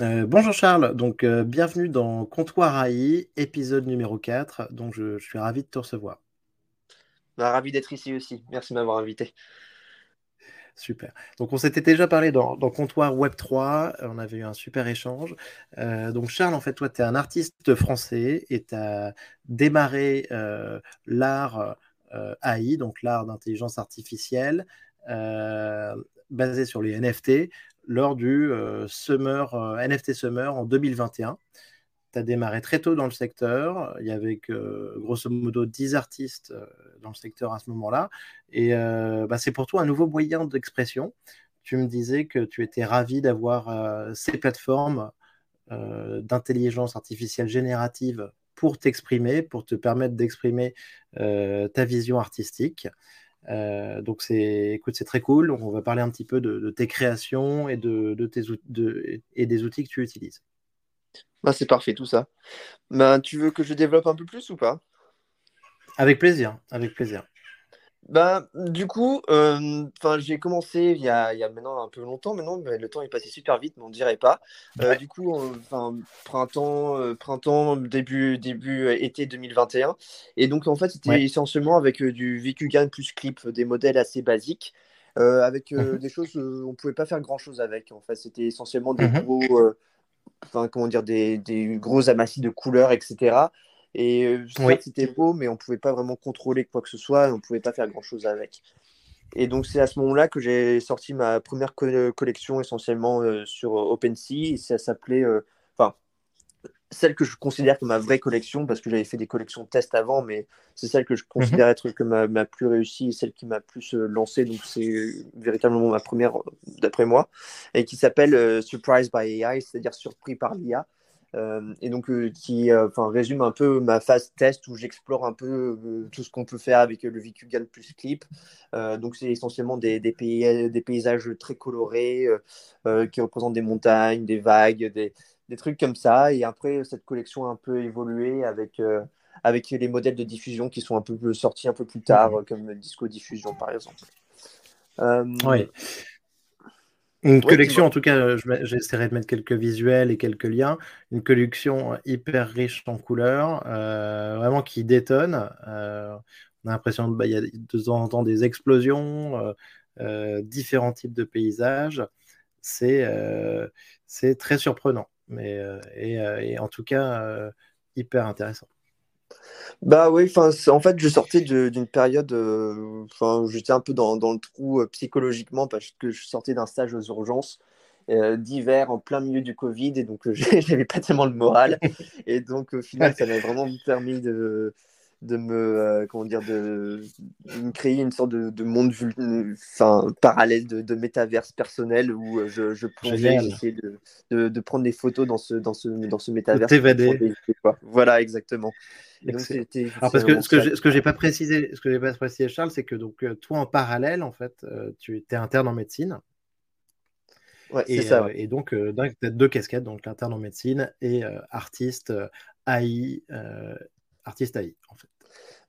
Euh, bonjour Charles, donc euh, bienvenue dans Comptoir AI, épisode numéro 4. Donc je, suis ravi de te recevoir. Bah, ravi d'être ici aussi. Merci de m'avoir invité. Super. Donc on s'était déjà parlé dans, Comptoir Web 3, on avait eu un super échange. Euh, donc Charles, en fait, toi, tu es un artiste français et tu as démarré l'art AI, donc l'art d'intelligence artificielle, basé sur les NFT lors du euh, Summer, euh, NFT Summer en 2021. Tu as démarré très tôt dans le secteur. Il y avait grosso modo 10 artistes euh, dans le secteur à ce moment-là. Et bah, c'est pour toi un nouveau moyen d'expression. Tu me disais que tu étais ravi d'avoir ces plateformes d'intelligence artificielle générative pour t'exprimer, pour te permettre d'exprimer ta vision artistique. Euh, donc c'est, écoute, c'est très cool. on va parler un petit peu de, tes créations et de, tes et des outils que tu utilises. Bah, c'est parfait tout ça. Ben, tu veux que je développe un peu plus ou pas? Avec plaisir, avec plaisir. Bah, du coup, euh, j'ai commencé il y, a, il y, a, maintenant un peu longtemps, maintenant, mais le temps est passé super vite, mais on ne dirait pas. Euh, du coup, enfin, printemps, euh, printemps, début, début été 2021. Et donc, en fait, c'était essentiellement avec du VQGAN plus clip, des modèles assez basiques, avec mmh des choses, on ne pouvait pas faire grand-chose avec. En fait, c'était essentiellement des mmh gros, comment dire, des, des gros amassis de couleurs, etc. Et euh, c'était beau, mais on pouvait pas vraiment contrôler quoi que ce soit, on pouvait pas faire grand chose avec. Et donc c'est à ce moment-là que j'ai sorti ma première collection essentiellement euh, sur OpenSea. Et ça s'appelait, euh, enfin, celle que je considère comme ma vraie collection, parce que j'avais fait des collections test avant, mais c'est celle que je mhm. considère être comme ma, ma, plus réussie et celle qui m'a plus lancé. Donc c'est véritablement ma première d'après moi, et qui s'appelle Surprise by AI, c'est-à-dire surpris par l'IA. Euh, et donc euh, qui euh, résume un peu ma phase test où j'explore un peu tout ce qu'on peut faire avec le VQGAN plus Clip. donc c'est essentiellement des, des, pays, des, paysages très colorés qui représentent des montagnes, des vagues, des, des, trucs comme ça. Et après cette collection a un peu évolué avec avec les modèles de diffusion qui sont un peu sortis un peu plus tard, comme Disco Diffusion par exemple. oui. Une collection, en tout cas, j'essaierai de mettre quelques visuels et quelques liens. Une collection hyper riche en couleurs, euh, vraiment qui détonne. Euh, on a l'impression qu'il bah, y a de temps en temps des explosions, euh, différents types de paysages. C'est très surprenant, mais, et, en tout cas, hyper intéressant. Bah oui, en fait, je sortais d'une période, euh, enfin, j'étais un peu dans, dans le trou euh, psychologiquement parce que je sortais d'un stage aux urgences euh, d'hiver en plein milieu du Covid et donc j'avais pas tellement le moral. Et donc au final, ça m'a vraiment permis de, de me euh, comment dire de, me créer une sorte de, de monde enfin parallèle de, de, métaverse personnel où euh, je, je plongeais j'essayais de, de, prendre des photos dans ce dans ce dans ce métaverse voilà exactement. Donc, Alors parce que ce que ce que j'ai pas précisé ce que j'ai pas précisé Charles c'est que donc euh, toi en parallèle en fait tu étais interne en médecine. Ouais, et, ça, et donc tu as deux casquettes donc l'interne en médecine et artiste AI artiste AI en fait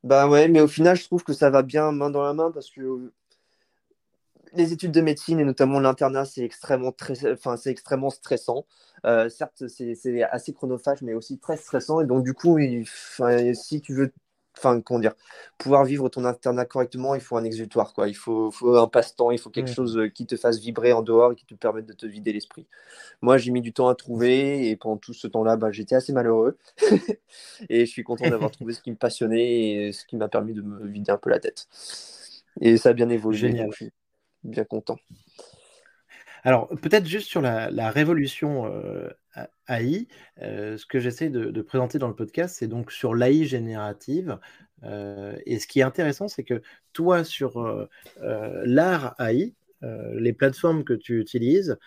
bah ouais, mais au final, je trouve que ça va bien main dans la main parce que les études de médecine et notamment l'internat, c'est extrêmement, enfin, c'est extrêmement stressant. Euh, certes, c'est assez chronophage, mais aussi très stressant. Et donc, du coup, si tu veux enfin, comment dire, pouvoir vivre ton internat correctement, il faut un exutoire, quoi. Il faut, faut un passe-temps, il faut quelque chose euh, qui te fasse vibrer en dehors et qui te permette de te vider l'esprit. Moi, j'ai mis du temps à trouver et pendant tout ce temps-là, bah, j'étais assez malheureux. et je suis content d'avoir trouvé ce qui me passionnait et ce qui m'a permis de me vider un peu la tête. Et ça a bien évolué. Génial. je suis bien content. Alors, peut-être juste sur la, révolution euh, AI, euh, ce que j'essaie de, présenter dans le podcast, c'est donc sur l'AI générative. Euh, et ce qui est intéressant, c'est que toi, sur l'art AI, les plateformes que tu utilises,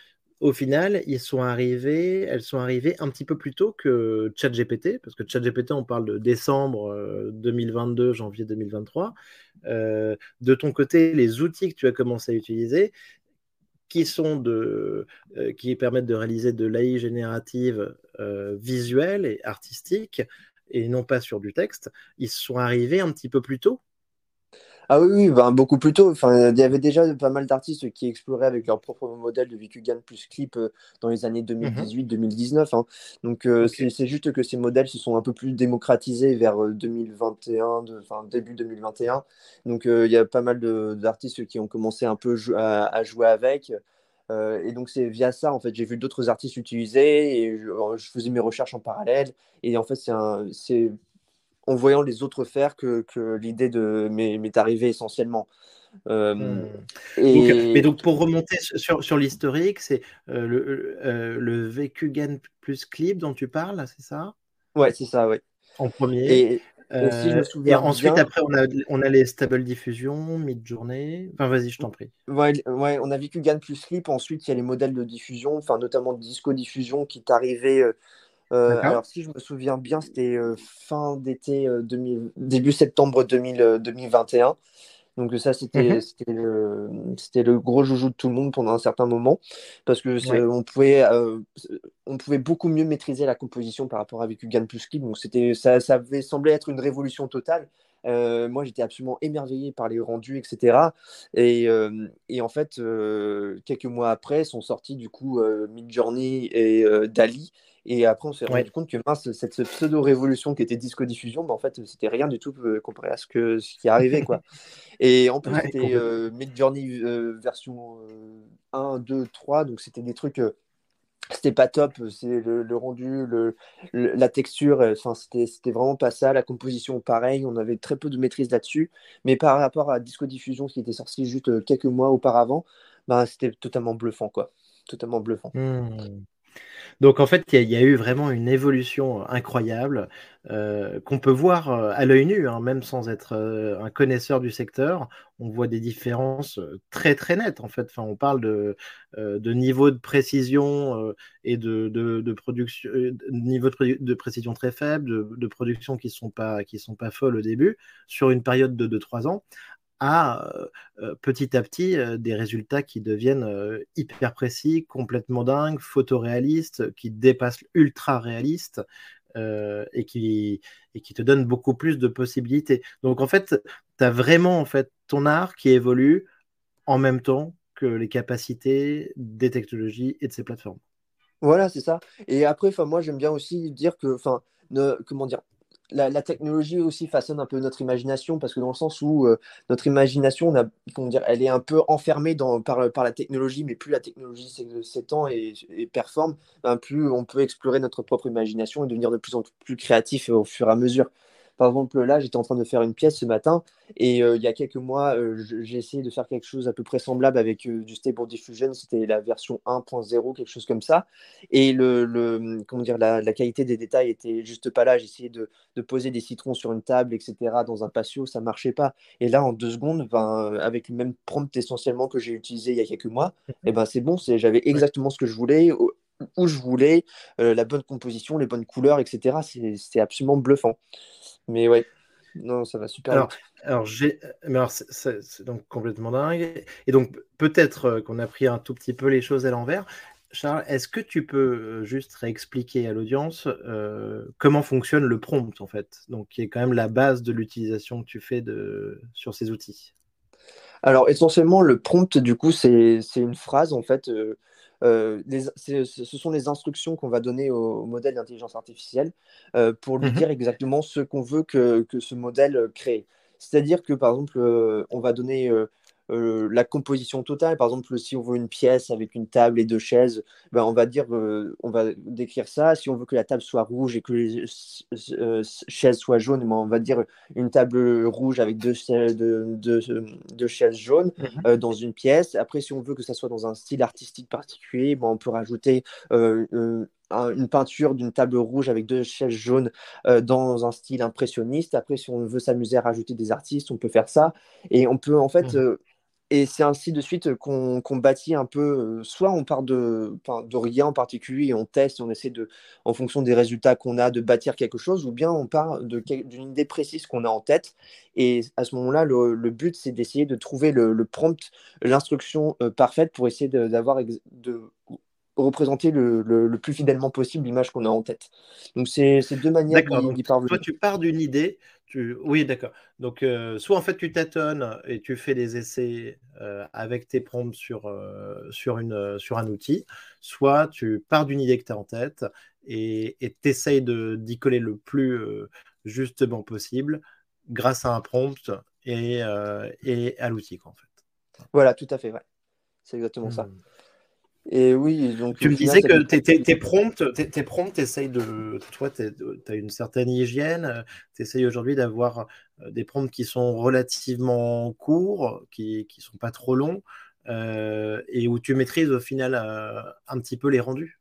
au final, sont elles sont arrivées un petit peu plus tôt que ChatGPT, parce que ChatGPT, on parle de décembre 2022, janvier 2023. de ton côté, les outils que tu as commencé à utiliser, euh, qui permettent de réaliser de l'AI générative euh, visuelle et artistique et non pas sur du texte, ils sont arrivés un petit peu plus tôt Ah oui, oui ben, beaucoup plus tôt. Enfin, il y avait déjà pas mal d'artistes qui exploraient avec leur propre modèle de Vikugan plus clip euh, dans les années 2018-2019. Hein. Donc, euh, c'est juste que ces modèles se sont un peu plus démocratisés vers 2021, de, enfin, début 2021. Donc, il y a pas mal d'artistes qui ont commencé un peu à, jouer avec. et donc, c'est via ça, en fait, j'ai vu d'autres artistes utiliser et je, je, faisais mes recherches en parallèle. Et en fait, c'est en voyant les autres faire que, l'idée de m'est arrivée essentiellement. Euh, hmm. et... mais donc pour remonter sur, sur l'historique, c'est euh, le, euh, le VQGAN plus clip dont tu parles, c'est ça? Ouais, c'est ça, oui. En premier. Et, et ensuite, après, on a, on a les stable diffusion, mid-journée. Enfin, vas-y, je t'en prie. Ouais, ouais, on a VQGAN plus clip. Ensuite, il y a les modèles de diffusion, enfin, notamment disco diffusion qui est arrivé euh, alors, si je me souviens bien, c'était euh, fin d'été, euh, début septembre 2021. Donc ça, c'était mmh le, le, gros joujou de tout le monde pendant un certain moment, parce que on, pouvait, on pouvait beaucoup mieux maîtriser la composition par rapport à Vikugan plus Clip. Donc ça, ça avait semblé être une révolution totale. moi, j'étais absolument émerveillé par les rendus, etc. Et, et en fait, quelques mois après, sont sortis du coup Midjourney et Dali, et après, on s'est rendu compte que mince, cette pseudo-révolution qui était disco diffusion, bah, en fait, c'était rien du tout euh, comparé à ce, que, ce qui arrivait. Quoi. Et en plus, c'était euh, Mid Journey euh, version 1, 2, 3. Donc, c'était des trucs. c'était pas top, c'est le, rendu, le, la texture, enfin c'était vraiment pas ça. La composition, pareil, on avait très peu de maîtrise là-dessus. Mais par rapport à Disco Diffusion, qui était sorti juste quelques mois auparavant, bah, c'était totalement bluffant, quoi. Totalement bluffant. Mmh. Donc en fait, il y, a eu vraiment une évolution incroyable euh, qu'on peut voir euh, à l'œil nu, hein, même sans être euh, un connaisseur du secteur. On voit des différences très très nettes en fait. On parle de, de niveau de précision et de, production, niveau de, précision très faible, de, production qui sont sont pas folles au début sur une période de 2-3 ans, à petit à petit des résultats qui deviennent hyper précis, complètement dingues, photoréalistes, qui dépassent ultra réalistes et, qui, et qui te donnent beaucoup plus de possibilités. Donc en fait, tu as vraiment en fait ton art qui évolue en même temps que les capacités des technologies et de ces plateformes. Voilà, c'est ça. Et après, moi, j'aime bien aussi dire que, enfin, comment dire, la, technologie aussi façonne un peu notre imagination parce que dans le sens où euh, notre imagination, on a, comment elle est un peu enfermée par, la technologie, mais plus la technologie s'étend et, et performe, ben plus on peut explorer notre propre imagination et devenir de plus en plus créatif au fur et à mesure. Par exemple, là, j'étais en train de faire une pièce ce matin et euh, il y a quelques mois, euh, j'ai essayé de faire quelque chose à peu près semblable avec euh, du Stable Diffusion. C'était la version 1.0, quelque chose comme ça. Et le, comment dire, la, qualité des détails était juste pas là. J'essayais de, de, poser des citrons sur une table, etc., dans un patio, ça marchait pas. Et là, en deux secondes, ben, avec le même prompt essentiellement que j'ai utilisé il y a quelques mois, et eh ben, c'est bon, j'avais exactement ce que je voulais où je voulais, la bonne composition, les bonnes couleurs, etc. C'est absolument bluffant. Mais ouais, non, ça va super. Alors, alors, j'ai, alors c'est, donc complètement dingue. Et donc, peut-être euh, qu'on a pris un tout petit peu les choses à l'envers. Charles, est-ce que tu peux euh, juste réexpliquer à l'audience euh, comment fonctionne le prompt, en fait, donc qui est quand même la base de l'utilisation que tu fais de, sur ces outils Alors, essentiellement, le prompt, du coup, c'est, une phrase, en fait, euh, ce sont les instructions qu'on va donner au, modèle d'intelligence artificielle euh, pour lui mmh dire exactement ce qu'on veut que, que, ce modèle crée. C'est-à-dire que, par exemple, euh, on va donner euh, la composition totale. Par exemple, si on veut une pièce avec une table et deux chaises, ben, on va dire, euh, on va décrire ça. Si on veut que la table soit rouge et que les euh, chaises soient jaunes, ben, on va dire une table rouge avec deux, chaises jaunes mhm. dans une pièce. Après, si on veut que ça soit dans un style artistique particulier, ben, on peut rajouter une peinture d'une table rouge avec deux chaises jaunes dans un style impressionniste. Après, si on veut s'amuser à rajouter des artistes, on peut faire ça. Et on peut en fait mhm. Et c'est ainsi de suite qu'on bâtit un peu, soit on part de, de rien en particulier et on teste, on essaie de, en fonction des résultats qu'on a, de bâtir quelque chose, ou bien on part d'une idée précise qu'on a en tête. Et à ce moment-là, le, but, c'est d'essayer de trouver le, prompt, l'instruction euh, parfaite pour essayer d'avoir de, représenter le, plus fidèlement possible l'image qu'on a en tête. Donc, c'est deux manières d'y parvenir. Toi, tu pars d'une idée, Oui, d'accord. Donc, euh, soit en fait tu tâtonnes et tu fais des essais euh, avec tes prompts sur, euh, sur, une, sur un outil, soit tu pars d'une idée que tu as en tête et tu essayes d'y coller le plus justement possible grâce à un prompt et, et à l'outil, en fait. Voilà, tout à fait, ouais. C'est exactement ça. Et oui, donc. Tu me disais que tes, prompts, tes, prompts, essayes de. Toi, tu as une certaine hygiène. Tu essayes aujourd'hui d'avoir euh, des prompts qui sont relativement courts, qui ne sont pas trop longs, euh, et où tu maîtrises au final euh, un petit peu les rendus.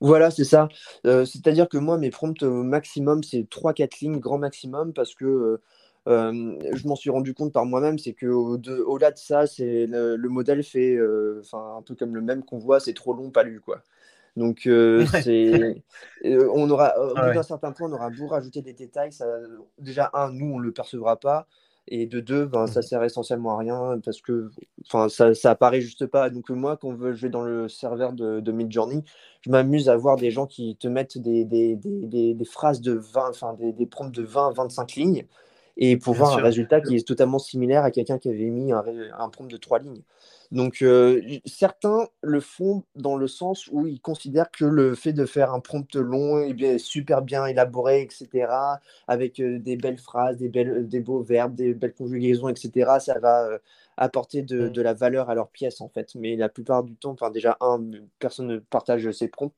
Voilà, c'est ça. C'est-à-dire que moi, mes prompts maximum, c'est 3-4 lignes, grand maximum, parce que euh, je m'en suis rendu compte par moi-même, c'est que au-delà de, ça, c'est le, modèle fait, euh, enfin un peu comme le même qu'on voit, c'est trop long, pas lu quoi. Donc euh, c'est, on aura, au bout d'un certain point, on aura beau rajouter des détails, ça, déjà un, nous on le percevra pas, et de deux, ben, ça mmh. sert essentiellement à rien parce que enfin, ça, ça apparaît juste pas. Donc moi, quand je vais dans le serveur de, de Midjourney, je m'amuse à voir des gens qui te mettent des, des, des, des phrases de 20, enfin des, des prompts de 20, 25 lignes et pour voir un résultat qui est totalement similaire à quelqu'un qui avait mis un, un prompt de trois lignes. Donc euh, certains le font dans le sens où ils considèrent que le fait de faire un prompt long et bien, super bien élaboré, etc., avec euh, des belles phrases, des, belles, des beaux verbes, des belles conjugaisons, etc., ça va euh, apporter de, de, la valeur à leur pièce en fait. Mais la plupart du temps, enfin déjà un, personne ne partage ses prompts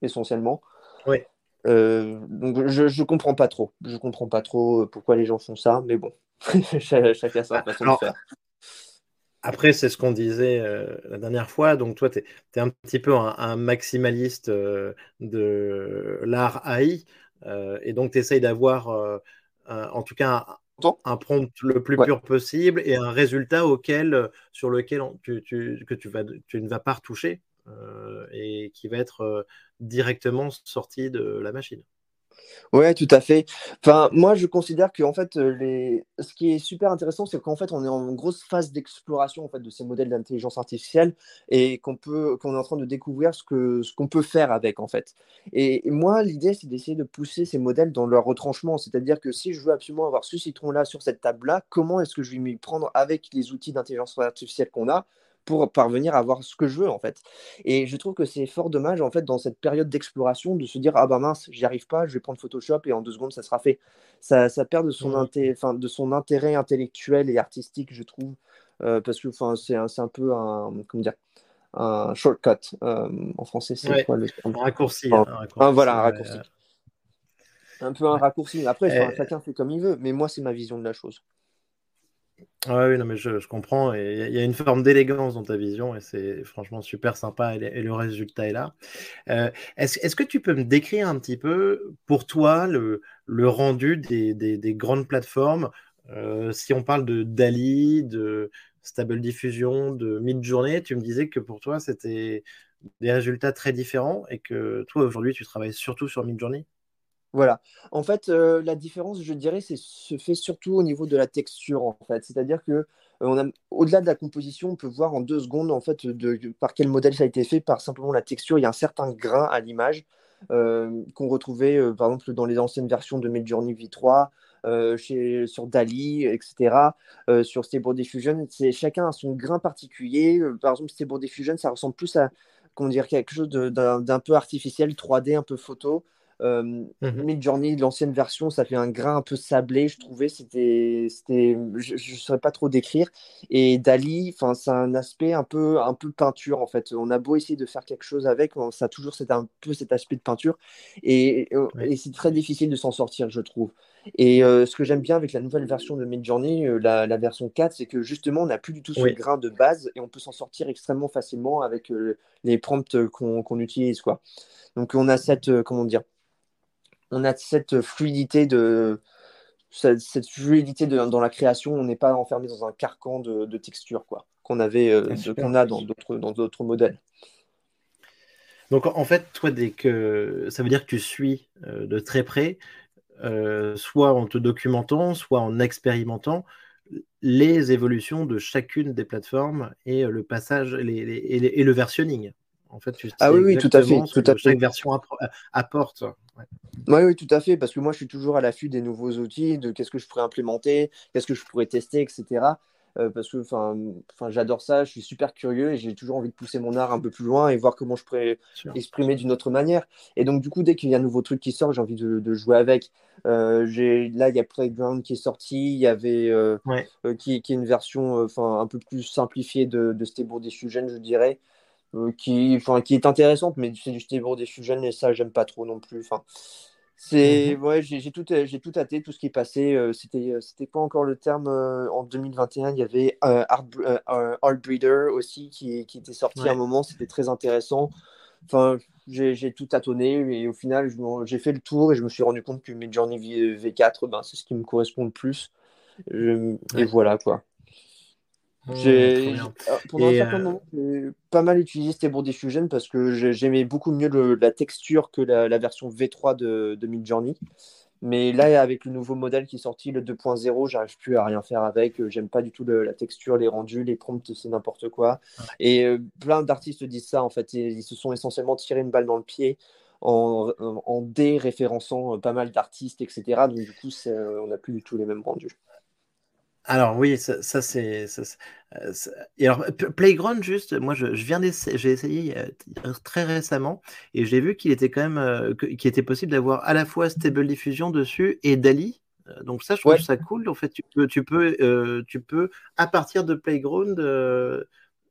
essentiellement. Oui. Euh, donc je, je comprends pas trop. Je comprends pas trop euh, pourquoi les gens font ça, mais bon, chacun sa façon de faire. Après, c'est ce qu'on disait euh, la dernière fois. Donc, toi, tu es, un petit peu un, maximaliste de l'art AI. et donc, tu essayes d'avoir, en tout cas, un, prompt le plus pur possible et un résultat auquel, sur lequel tu, tu, que tu, vas, tu ne vas pas retoucher. Euh, et qui va être euh, directement sorti de la machine. Ouais, tout à fait. Enfin, moi, je considère que en fait, euh, les... ce qui est super intéressant, c'est qu'en fait, on est en grosse phase d'exploration en fait de ces modèles d'intelligence artificielle et qu'on peut, est en train de découvrir ce que ce qu'on peut faire avec en fait. Et, moi, l'idée, c'est d'essayer de pousser ces modèles dans leur retranchement, c'est-à-dire que si je veux absolument avoir ce citron-là sur cette table-là, comment est-ce que je vais m'y prendre avec les outils d'intelligence artificielle qu'on a pour parvenir à avoir ce que je veux en fait. Et je trouve que c'est fort dommage en fait dans cette période d'exploration de se dire ah bah mince j'y arrive pas, je vais prendre Photoshop et en deux secondes ça sera fait. Ça, ça perd de son, de son intérêt intellectuel et artistique je trouve euh, parce que c'est un, un, peu un comment dire un shortcut euh, en français c'est quoi le un raccourci, un raccourci voilà un raccourci. Un peu un raccourci. Après, chacun fait comme il veut, mais moi, c'est ma vision de la chose. Ah oui, non, mais je, comprends. Il y a une forme d'élégance dans ta vision et c'est franchement super sympa et, le résultat est là. Euh, est-ce, que tu peux me décrire un petit peu pour toi le, rendu des, grandes plateformes? Euh, Si on parle de Dali, de Stable Diffusion, de Midjourney, tu me disais que pour toi c'était des résultats très différents et que toi aujourd'hui tu travailles surtout sur Midjourney? Voilà. En fait, euh, la différence, je dirais, c'est se fait surtout au niveau de la texture, en fait. C'est-à-dire que euh, au-delà de la composition, on peut voir en deux secondes, en fait, par quel modèle ça a été fait, par simplement la texture. Il y a un certain grain à l'image euh, qu'on retrouvait, par exemple, dans les anciennes versions de Midjourney V3, chez, sur Dali, etc., sur Stable Diffusion. C'est, chacun a son grain particulier. par exemple, Stable Diffusion, ça ressemble plus à comment dire, quelque chose d'un peu artificiel, 3D, un peu photo. Euh, mmh Midjourney, l'ancienne version, ça fait un grain un peu sablé, je trouvais. C'était, c'était, je ne saurais pas trop décrire. Et Dali, enfin, c'est un aspect un peu, un peu peinture en fait. On a beau essayer de faire quelque chose avec, ça a toujours cet, un peu cet aspect de peinture. Et, et c'est très difficile de s'en sortir, je trouve. Et euh, ce que j'aime bien avec la nouvelle version de Midjourney, euh, la, la, version 4, c'est que justement, on n'a plus du tout ce grain de base et on peut s'en sortir extrêmement facilement avec les prompts qu'on, qu'on utilise. Quoi. Donc, on a cette, comment dire, on a cette fluidité de cette, fluidité dans la création. On n'est pas enfermé dans un carcan de, texture quoi qu'on avait euh, qu'on a dans d'autres dans d'autres modèles. Donc en fait, toi, dès que ça veut dire que tu suis euh, de très près, euh, soit en te documentant, soit en expérimentant les évolutions de chacune des plateformes et le passage et, le versionning En fait, tu ah oui, oui, tout à fait. Tout à chaque version apporte. Oui, oui, tout à fait, parce que moi, je suis toujours à l'affût des nouveaux outils, de qu'est-ce que je pourrais implémenter, qu'est-ce que je pourrais tester, etc. Euh, parce que j'adore ça, je suis super curieux et j'ai toujours envie de pousser mon art un peu plus loin et voir comment je pourrais exprimer d'une autre manière. Et donc, du coup, dès qu'il y a un nouveau truc qui sort, j'ai envie de, jouer avec. Euh, là, il y a Playground qui est sorti, il y avait euh, qui, est une version un peu plus simplifiée de, de Stable Diffusion, je dirais. Qui, qui est intéressante, mais c'est du Stable Diffusion et ça, j'aime pas trop non plus. Enfin, c'est mhm. ouais, j'ai tout, j'ai tout hâté, tout ce qui est passé. Euh, c'était, euh, c'était pas encore le terme euh, en 2021. Il y avait Art, Breeder aussi qui, qui était sorti à un moment. C'était très intéressant. Enfin, j'ai tout tâtonné et au final, j'ai fait le tour et je me suis rendu compte que mes Journey V4, ben, c'est ce qui me correspond le plus. Et voilà quoi. J'ai ah, pendant un certain moment, j'ai pas mal utilisé Stable Diffusion parce que j'aimais beaucoup mieux la texture que la, version V3 de, de Midjourney. Mais là, avec le nouveau modèle qui est sorti, le 2.0, j'arrive plus à rien faire avec. J'aime pas du tout la texture, les rendus, les prompts, c'est n'importe quoi. Et euh, plein d'artistes disent ça, en fait. Ils, se sont essentiellement tirés une balle dans le pied en, en déréférençant euh, pas mal d'artistes, etc. Donc, du coup, on n'a plus du tout les mêmes rendus. Alors oui, ça, c'est. Euh, et alors, Playground, juste, moi je, viens d'essayer, j'ai essayé très récemment et j'ai vu qu'il était quand même, euh, qu'il était possible d'avoir à la fois Stable Diffusion dessus et Dali. Euh, donc ça, je trouve ça cool. En fait, tu peux, tu peux, tu peux à partir de Playground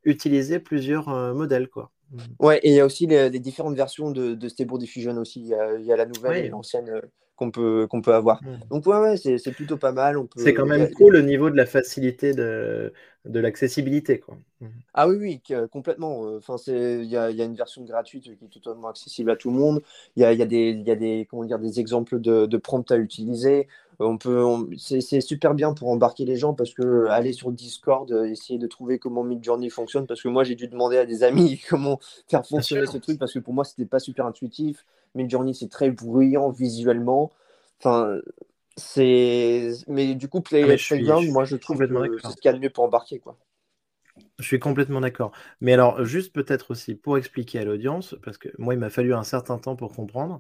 utiliser plusieurs modèles, quoi. Ouais, et il y a aussi les, différentes versions de, de Stable Diffusion aussi. Il y a, la nouvelle et l'ancienne qu'on peut, qu'on peut avoir. Mmh. Donc, ouais, ouais c'est plutôt pas mal. C'est quand même cool le niveau de la facilité de, de l'accessibilité. Quoi. Mmh. Ah oui, oui, complètement. Enfin, il y a, y a, une version gratuite qui est totalement accessible à tout le monde. Il y a, y, a y a, des, comment dire, des exemples de, de prompts à utiliser. On peut, c'est super bien pour embarquer les gens parce que aller sur Discord, euh, essayer de trouver comment Midjourney fonctionne, parce que moi j'ai dû demander à des amis comment faire fonctionner ce truc parce que pour moi c'était pas super intuitif. Midjourney c'est très bruyant visuellement. Enfin, c'est, mais du coup Play, ah, Playground, moi je trouve que c'est ce qu'il y a de mieux pour embarquer quoi. Je suis complètement d'accord. Mais alors, juste peut-être aussi pour expliquer à l'audience, parce que moi, il m'a fallu un certain temps pour comprendre.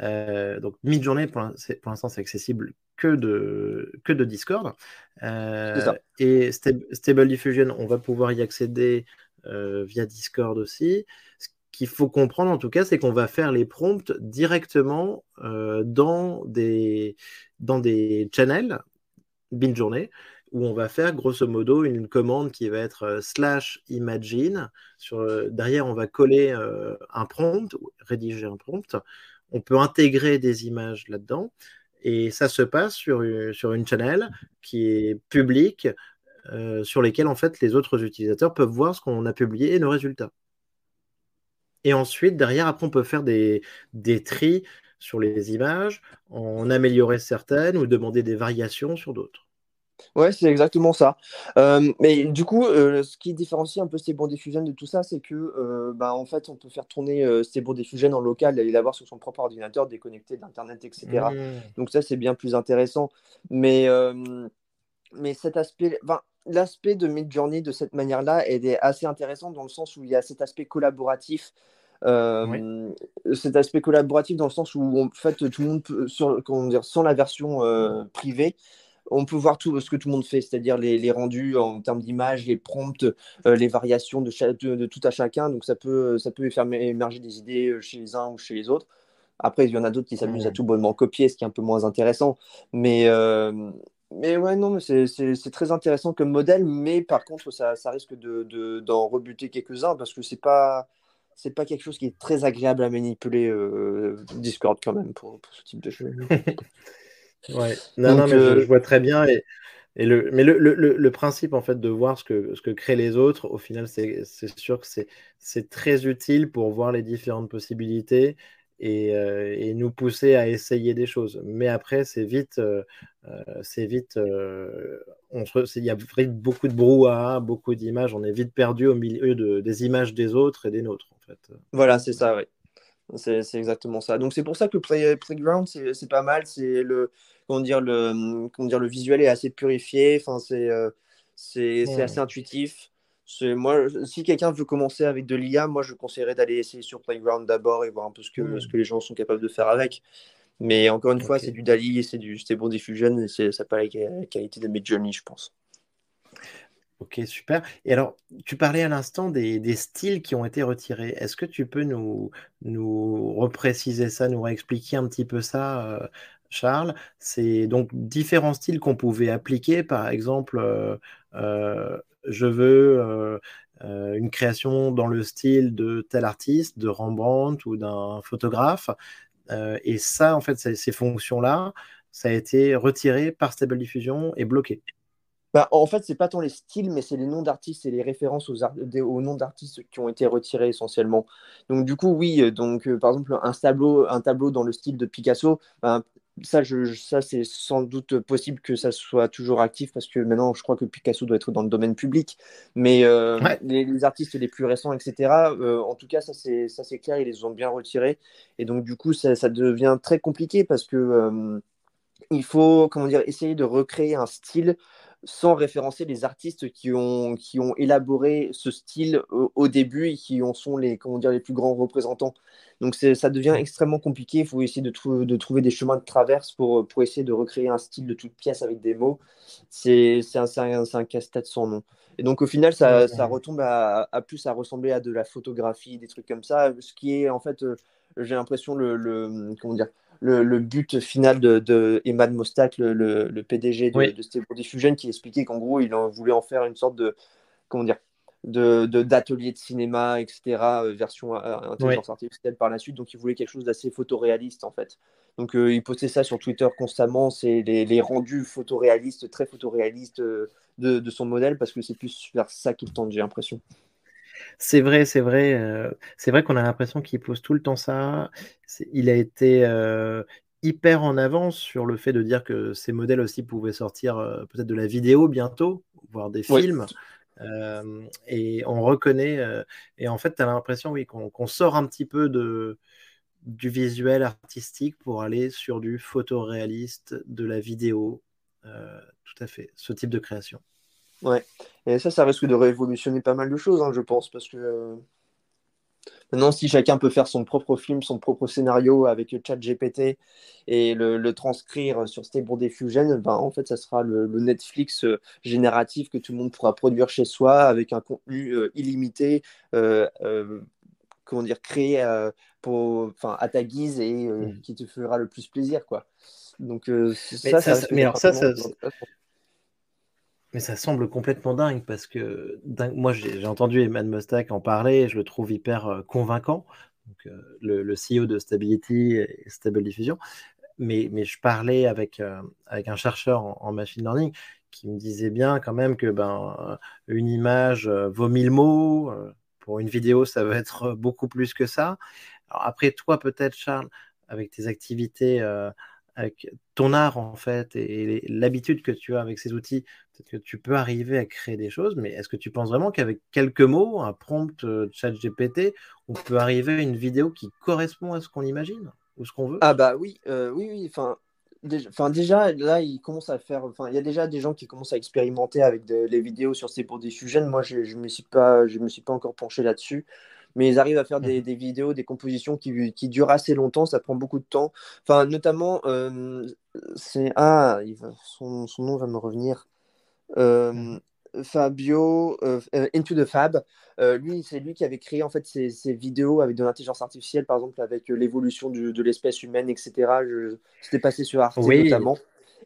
Euh, donc, Midjourney, pour l'instant, c'est accessible que de, que de Discord. Euh, et Stable Diffusion, on va pouvoir y accéder euh, via Discord aussi. Ce qu'il faut comprendre, en tout cas, c'est qu'on va faire les prompts directement dans, des, dans des channels Midjourney où on va faire grosso modo une commande qui va être euh, slash imagine. Sur, euh, derrière, on va coller euh, un prompt, rédiger un prompt. On peut intégrer des images là-dedans. Et ça se passe sur, sur une channel qui est publique, sur lesquelles en fait les autres utilisateurs peuvent voir ce qu'on a publié et nos résultats. Et ensuite, derrière, après, on peut faire des, des tris sur les images, en améliorer certaines ou demander des variations sur d'autres. Ouais, c'est exactement ça. Euh, mais du coup, euh, ce qui différencie un peu Stable Diffusion de tout ça, c'est que, euh, bah, en fait, on peut faire tourner Stable Diffusion en local et l'avoir sur son propre ordinateur, déconnecté d'Internet, etc. Mmh. Donc ça, c'est bien plus intéressant. Mais, mais cet aspect, l'aspect de Midjourney de cette manière-là est assez intéressant dans le sens où il y a cet aspect collaboratif. Cet aspect collaboratif dans le sens où en fait tout le monde peut, sur, comment dire, sans la version privée, on peut voir tout ce que tout le monde fait, c'est-à-dire les, rendus en termes d'image, les prompts, euh, les variations de, de, tout à chacun. Donc ça peut, ça peut faire émerger des idées euh, chez les uns ou chez les autres. Après, il y en a d'autres qui s'amusent à tout bonnement copier, ce qui est un peu moins intéressant. Mais, euh, mais ouais, non, c'est très intéressant comme modèle. Mais par contre, ça, risque d'en de, rebuter quelques-uns parce que c'est pas c'est pas quelque chose qui est très agréable à manipuler Discord quand même pour, pour ce type de jeu. Ouais. Non, non, mais je, euh, vois très bien. Et, et le, mais le, le, le, principe, en fait, de voir ce que, ce que créent les autres, au final, c'est sûr que c'est très utile pour voir les différentes possibilités et, euh, et, nous pousser à essayer des choses. Mais après, c'est vite, euh, c'est vite, on il y a beaucoup de brouhaha, beaucoup d'images, on est vite perdu au milieu de, des images des autres et des nôtres, en fait. Voilà, c'est ça, oui. C'est exactement ça. Donc c'est pour ça que Playground, c'est pas mal. C'est le, comment dire, le, comment dire, le visuel est assez purifié. Enfin, c'est euh, c'est assez intuitif. Moi, si quelqu'un veut commencer avec de l'IA, moi je conseillerais d'aller essayer sur Playground d'abord et voir un peu ce que, ce que les gens sont capables de faire avec. Mais encore une fois, c'est du DALI, c'est du Stable Diffusion et ça n'a pas la qualité de Midjourney, je pense. Ok, super. Et alors, tu parlais à l'instant des, styles qui ont été retirés. Est-ce que tu peux nous, nous repréciser ça, nous réexpliquer un petit peu ça, euh, Charles? C'est donc différents styles qu'on pouvait appliquer. Par exemple, euh, je veux une création dans le style de tel artiste, de Rembrandt ou d'un photographe. et ça, en fait, ces fonctions-là, ça a été retiré par Stable Diffusion et bloqué. Bah, en fait, c'est pas tant les styles, mais c'est les noms d'artistes et les références aux, noms d'artistes qui ont été retirés essentiellement. Donc, du coup, oui, euh, donc, euh, par exemple, un tableau, un tableau dans le style de Picasso, ben, ça, je, ça c'est sans doute possible que ça soit toujours actif parce que maintenant, je crois que Picasso doit être dans le domaine public. Mais euh, les, artistes les plus récents, etc., en tout cas, ça c'est clair, ils les ont bien retirés. Et donc, du coup, ça, ça devient très compliqué parce que il faut, comment dire, essayer de recréer un style sans référencer les artistes qui ont, qui ont élaboré ce style au, début et qui en sont les, comment dire, les plus grands représentants. Donc ça devient extrêmement compliqué. Il faut essayer de, de, trouver des chemins de traverse pour, pour essayer de recréer un style de toute pièce avec des mots. C'est un, un, un casse-tête sans nom. Et donc au final, ça, ça retombe à, à, plus à ressembler à de la photographie, des trucs comme ça, ce qui est en fait, euh, j'ai l'impression, le, le, comment dire, le, but final de, de Mostak, le, le, PDG de, de Stable Diffusion, qui expliquait qu'en gros, il en voulait en faire une sorte de, comment dire, de d'atelier de, cinéma, etc., euh, version euh, intelligence artificielle par la suite. Donc, il voulait quelque chose d'assez photoréaliste, en fait. Donc, euh, il postait ça sur Twitter constamment, c'est les, les, rendus photoréalistes, très photoréalistes de, de, son modèle, parce que c'est plus vers ça qu'il tente, j'ai l'impression. C'est vrai, c'est vrai. Euh, c'est vrai qu'on a l'impression qu'il pose tout le temps ça. Il a été euh, hyper en avance sur le fait de dire que ces modèles aussi pouvaient sortir euh, peut-être de la vidéo bientôt, voire des films. et on reconnaît, et en fait, tu as l'impression oui, qu'on sort un petit peu de, du visuel artistique pour aller sur du photoréaliste, de la vidéo. tout à fait, ce type de création. Ouais, et ça, ça risque de révolutionner pas mal de choses, hein, je pense, parce que euh, maintenant, si chacun peut faire son propre film, son propre scénario avec le chat GPT et le, transcrire sur Stable Diffusion, ben, en fait, ça sera le, Netflix euh, génératif que tout le monde pourra produire chez soi avec un contenu euh, illimité, comment dire, créé pour, à ta guise et mmh. qui te fera le plus plaisir, quoi. Donc, ça, ça, mais alors ça, ça, mais ça semble complètement dingue parce que moi j'ai entendu Eman Mustak en parler et je le trouve hyper euh, convaincant, donc, euh, le, CEO de Stability et Stable Diffusion. Mais, mais je parlais avec, euh, avec un chercheur en, machine learning qui me disait bien quand même que ben, une image vaut mille mots. pour une vidéo, ça va être beaucoup plus que ça. Après, toi, peut-être, Charles, avec tes activités avec ton art en fait et l'habitude que tu as avec ces outils, peut-être que tu peux arriver à créer des choses, mais est-ce que tu penses vraiment qu'avec quelques mots, un prompt euh, chat GPT, on peut arriver à une vidéo qui correspond à ce qu'on imagine ou ce qu'on veut? Ah bah oui, euh, oui, oui, enfin. Déjà, là, il commence à faire. Enfin, il y a déjà des gens qui commencent à expérimenter avec les vidéos sur ces pour des sujets. Moi, je ne me suis pas, je me suis pas encore penché là-dessus mais ils arrivent à faire des, mmh. vidéos, des compositions qui, qui, durent assez longtemps, ça prend beaucoup de temps. Enfin, notamment, euh, c'est. Ah, il va, son, son, nom va me revenir. Euh, mmh. Fabio, euh, Into the Fab, lui, c'est lui qui avait créé en fait ces, ces vidéos avec de l'intelligence artificielle, par exemple avec l'évolution de l'espèce humaine, etc. C'était passé sur Arte notamment.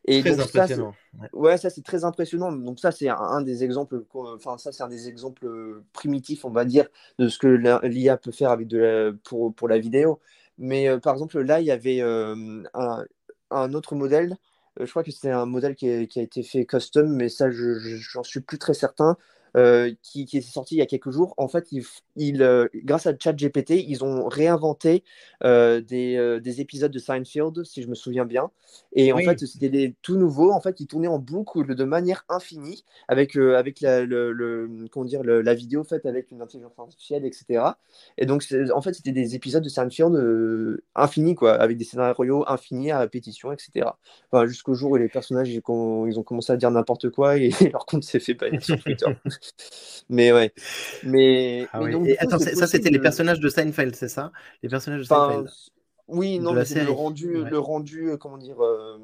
Et très impressionnant. Ça, ouais. ça c'est très impressionnant. Donc ça c'est un, des exemples, enfin ça c'est un des exemples primitifs, on va dire, de ce que l'IA peut faire avec de la, pour, pour la vidéo. Mais euh, par exemple là il y avait euh, un, un, autre modèle. Euh, je crois que c'était un modèle qui a, été fait custom, mais ça je suis plus très certain. Euh, qui, qui, est sorti il y a quelques jours. En fait, il, euh, grâce à ChatGPT, ils ont réinventé euh, des, des, épisodes de Seinfeld, si je me souviens bien. Et en fait, c'était tout nouveau. En fait, ils tournaient en boucle de manière infinie avec, avec la, le, comment dire, la vidéo faite avec une intelligence artificielle, etc. Et donc, en fait, c'était des épisodes de Seinfeld infinis, quoi, avec des scénarios infinis à répétition, etc. Enfin, jusqu'au jour où les personnages ils, ont commencé à dire n'importe quoi et leur compte s'est fait bannir sur Twitter. Mais ouais. Mais, ah attends, ça c'était les personnages de Seinfeld, c'est ça? Les personnages de Seinfeld. Oui, non, mais le rendu, le rendu, euh, comment dire, euh,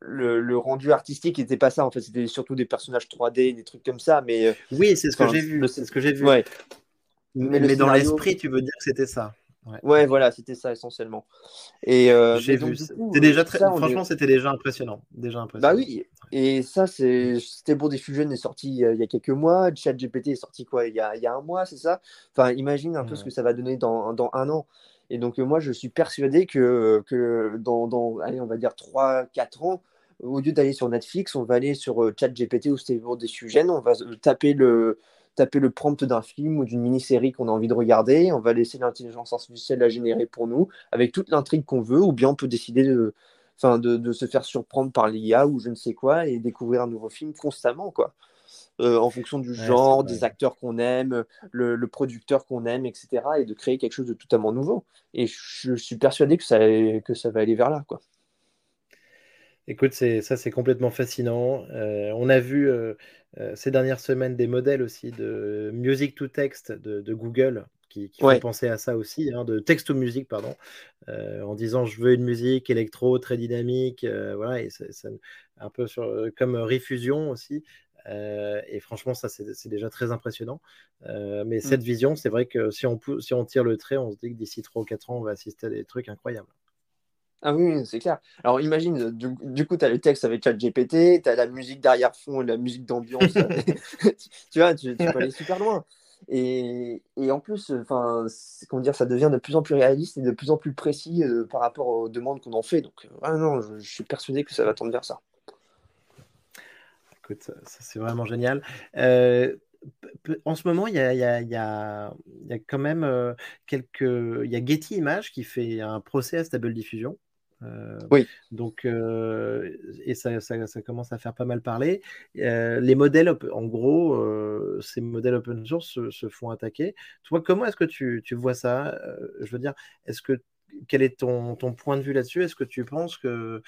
le, rendu artistique n'était pas ça. En fait, c'était surtout des personnages 3D, des trucs comme ça. Mais oui, c'est ce que j'ai vu. C'est ce que j'ai vu. Mais, dans l'esprit, tu veux dire que c'était ça. Ouais, voilà, c'était ça essentiellement. Et euh, j'ai vu. C'était déjà très. Franchement, c'était déjà impressionnant. Déjà impressionnant. Bah oui. Et ça, c'était bon. Diffusion est sorti il y a quelques mois. ChatGPT est sorti quoi il y a, il y a un mois, c'est ça? Enfin, imagine un peu ce que ça va donner dans, dans un an. Et donc moi, je suis persuadé que, que dans, dans allez, on va dire 3-4 ans, au lieu d'aller sur Netflix, on va aller sur euh, ChatGPT ou Stable Diffusion. On va taper le taper le prompt d'un film ou d'une mini-série qu'on a envie de regarder, on va laisser l'intelligence artificielle la générer pour nous avec toute l'intrigue qu'on veut, ou bien on peut décider de, enfin, de, se faire surprendre par l'IA ou je ne sais quoi et découvrir un nouveau film constamment, quoi. Euh, en fonction du genre, des acteurs qu'on aime, le, producteur qu'on aime, etc. Et de créer quelque chose de totalement nouveau. Et je, suis persuadé que ça, que ça va aller vers là, quoi. Écoute, ça c'est complètement fascinant. Euh, on a vu euh, euh, ces dernières semaines des modèles aussi de music to text de, Google qui, qui font penser à ça aussi, hein, de texte to musique, pardon, en disant je veux une musique électro très dynamique, voilà, et c'est un peu sur, comme Refusion aussi. et franchement, ça c'est déjà très impressionnant. mais mmh. cette vision, c'est vrai que si on, si on tire le trait, on se dit que d'ici 3 ou 4 ans, on va assister à des trucs incroyables. Ah oui, c'est clair. Alors imagine, du, coup, tu as le texte avec ChatGPT, tu as la musique derrière-fond, la musique d'ambiance. tu vois, tu, peux aller super loin. Et, en plus, enfin, comment dire, ça devient de plus en plus réaliste et de plus en plus précis euh, par rapport aux demandes qu'on en fait. Donc, euh, non, je, suis persuadé que ça va tendre vers ça. Écoute, ça, c'est vraiment génial. Euh, en ce moment, il y a, quand même quelques. Il y a Getty Images qui fait un procès à Stable Diffusion. Euh, oui. Donc, euh, et ça, ça, commence à faire pas mal parler. Euh, les modèles, en gros, ces modèles open source se, font attaquer. Toi, comment est-ce que tu, tu, vois ça? Je veux dire, est-ce que quel est ton, ton point de vue là-dessus? Est-ce que tu penses que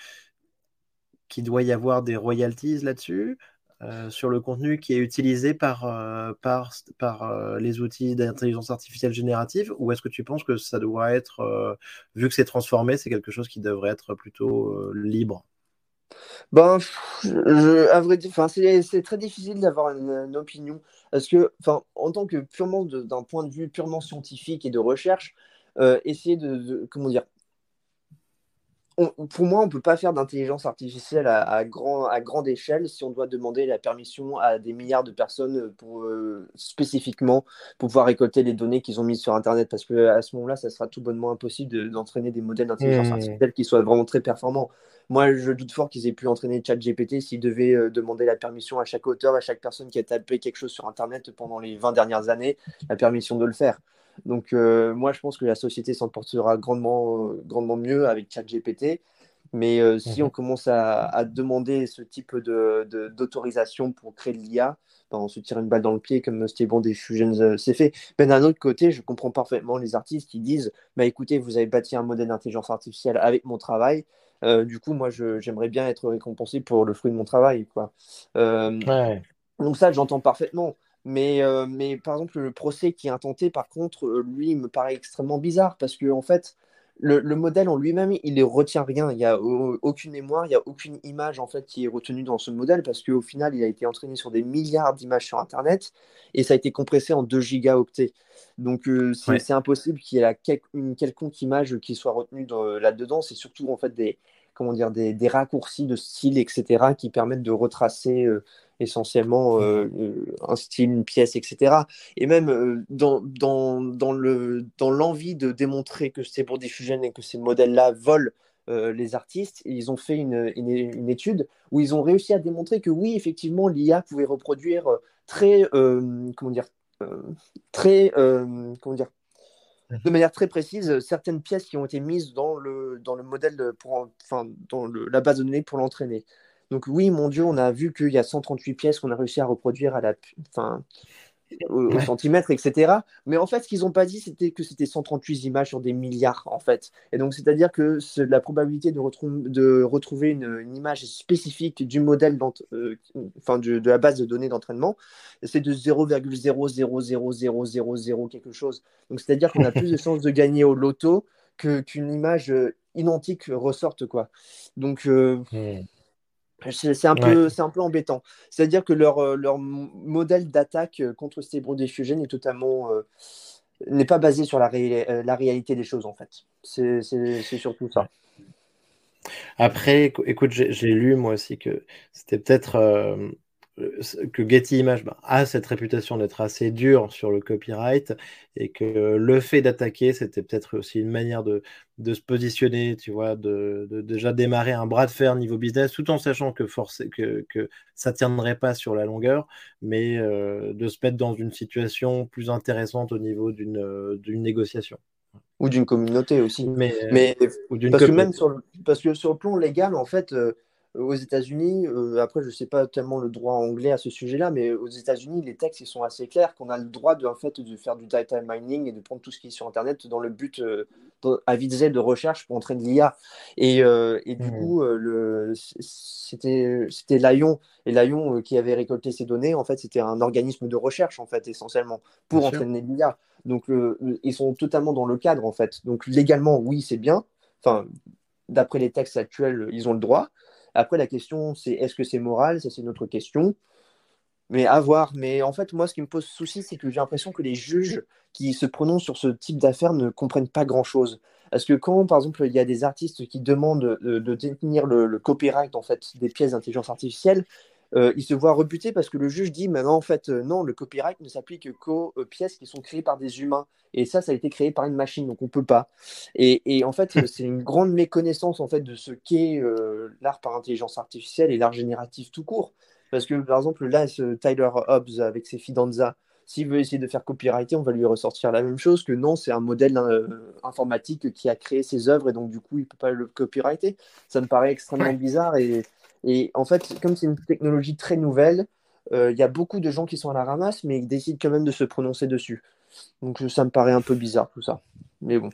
qu'il doit y avoir des royalties là-dessus? Euh, sur le contenu qui est utilisé par, euh, par, par euh, les outils d'intelligence artificielle générative ou est-ce que tu penses que ça doit être, vu que c'est transformé, c'est quelque chose qui devrait être plutôt libre? Ben, à vrai dire, c'est très difficile d'avoir une, opinion. Parce que, en tant que purement d'un point de vue purement scientifique et de recherche, essayer de, comment dire, pour moi, on ne peut pas faire d'intelligence artificielle à, grand, à grande échelle si on doit demander la permission à des milliards de personnes pour, euh, spécifiquement pour pouvoir récolter les données qu'ils ont mises sur Internet. Parce qu'à ce moment-là, ça sera tout bonnement impossible d'entraîner des modèles d'intelligence mmh. artificielle qui soient vraiment très performants. Moi, je doute fort qu'ils aient pu entraîner ChatGPT s'ils devaient euh, demander la permission à chaque auteur, à chaque personne qui a tapé quelque chose sur Internet pendant les 20 dernières années, la permission de le faire. Donc, euh, moi, je pense que la société s'en portera grandement, euh, grandement mieux avec ChatGPT. Mais euh, si mhm. on commence à, demander ce type d'autorisation de, pour créer de l'IA, ben, on se tire une balle dans le pied comme Stable Diffusion s'est fait. Mais d'un autre côté, je comprends parfaitement les artistes qui disent bah, écoutez, vous avez bâti un modèle d'intelligence artificielle avec mon travail. du coup, moi, j'aimerais bien être récompensé pour le fruit de mon travail. Quoi. Donc, ça, j'entends parfaitement. Mais, euh, mais par exemple, le procès qui est intenté, par contre, euh, lui, il me paraît extrêmement bizarre parce que, en fait, le, le modèle en lui-même, il ne retient rien. Il n'y a aucune mémoire, il n'y a aucune image en fait qui est retenue dans ce modèle parce qu'au final, il a été entraîné sur des milliards d'images sur Internet et ça a été compressé en 2 gigaoctets. Donc, euh, c'est impossible qu'il y ait une quelconque image qui soit retenue là-dedans. C'est surtout en fait des, comment dire, des, des, raccourcis de style, etc., qui permettent de retracer essentiellement euh, euh, un style, une pièce, etc. Et même euh, dans, dans, dans, le, dans l'envie de démontrer que c'est pour Diffusion et que ces modèles-là volent les artistes, ils ont fait une, une, étude où ils ont réussi à démontrer que oui, effectivement, l'IA pouvait reproduire très, comment dire, très, comment dire, de manière très précise certaines pièces qui ont été mises dans le, dans le modèle, pour, enfin, dans le, la base de données pour l'entraîner. Donc oui, mon Dieu, on a vu qu'il y a 138 pièces qu'on a réussi à reproduire à la, enfin, au, centimètre, etc. Mais en fait, ce qu'ils n'ont pas dit, c'était que c'était 138 images sur des milliards, en fait. Et donc, c'est-à-dire que la probabilité de, de retrouver une, image spécifique du modèle, euh, enfin, de, la base de données d'entraînement, c'est de 0,0000000 quelque chose. Donc, c'est-à-dire qu'on a plus de chances de gagner au loto qu'une image euh, identique ressorte, quoi. Donc, euh. C'est un, peu, un peu embêtant. C'est-à-dire que leur, euh, leur modèle d'attaque euh, contre Diffusion est totalement. Euh, n'est pas basé sur la, la, réalité des choses, en fait. C'est surtout ça. Après, écoute, j'ai lu moi aussi que c'était peut-être que Getty Images bah, a cette réputation d'être assez dur sur le copyright et que le fait d'attaquer, c'était peut-être aussi une manière de, se positionner, tu vois, de, déjà démarrer un bras de fer niveau business, tout en sachant que, que, ça ne tiendrait pas sur la longueur, mais euh, de se mettre dans une situation plus intéressante au niveau d'une négociation. Ou d'une communauté aussi. Mais, mais parce, que même sur le, parce que sur le plan légal, en fait, euh, aux États-Unis, euh, après, je ne sais pas tellement le droit anglais à ce sujet-là, mais aux États-Unis, les textes ils sont assez clairs qu'on a le droit de, en fait, de faire du data mining et de prendre tout ce qui est sur Internet dans le but euh, à visée de recherche pour entraîner l'IA. Et, euh, et, du mmh. coup, le, c'était, Lion, et Lion qui avait récolté ces données, en fait, c'était un organisme de recherche, en fait, essentiellement, pour entraîner l'IA. Donc, ils sont totalement dans le cadre, en fait. Donc, légalement, oui, c'est bien. Enfin, d'après les textes actuels, ils ont le droit. Après, la question, c'est est-ce que c'est moral? Ça, c'est une autre question. Mais à voir. Mais en fait, moi, ce qui me pose souci, c'est que j'ai l'impression que les juges qui se prononcent sur ce type d'affaires ne comprennent pas grand-chose. Parce que quand, par exemple, il y a des artistes qui demandent de, détenir le, copyright en fait, des pièces d'intelligence artificielle, euh, il se voit rebuté parce que le juge dit maintenant en fait euh, non le copyright ne s'applique qu'aux euh, pièces qui sont créées par des humains. Et ça ça a été créé par une machine donc on peut pas. Et, en fait c'est une grande méconnaissance en fait de ce qu'est l'art par intelligence artificielle et l'art génératif tout court. Parce que par exemple là ce Tyler Hobbs avec ses Fidanza s'il veut essayer de faire copyrighter, on va lui ressortir la même chose que non, c'est un modèle informatique qui a créé ses œuvres et donc du coup il peut pas le copyrighter. Ça me paraît extrêmement bizarre et, et en fait, comme c'est une technologie très nouvelle, euh, il y a beaucoup de gens qui sont à la ramasse, mais ils décident quand même de se prononcer dessus. Donc ça me paraît un peu bizarre tout ça. Mais bon.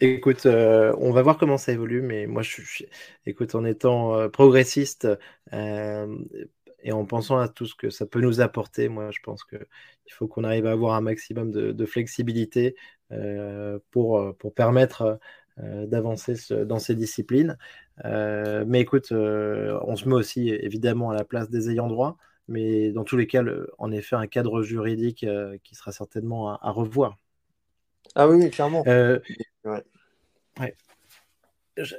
Écoute, euh, on va voir comment ça évolue, mais moi, je, écoute, en étant euh, progressiste et en pensant à tout ce que ça peut nous apporter, moi, je pense qu'il faut qu'on arrive à avoir un maximum de, flexibilité pour, pour permettre d'avancer dans ces disciplines. Euh, mais écoute, euh, on se met aussi évidemment à la place des ayants droit, mais dans tous les cas, en effet, un cadre juridique qui sera certainement à, revoir. Ah oui, clairement.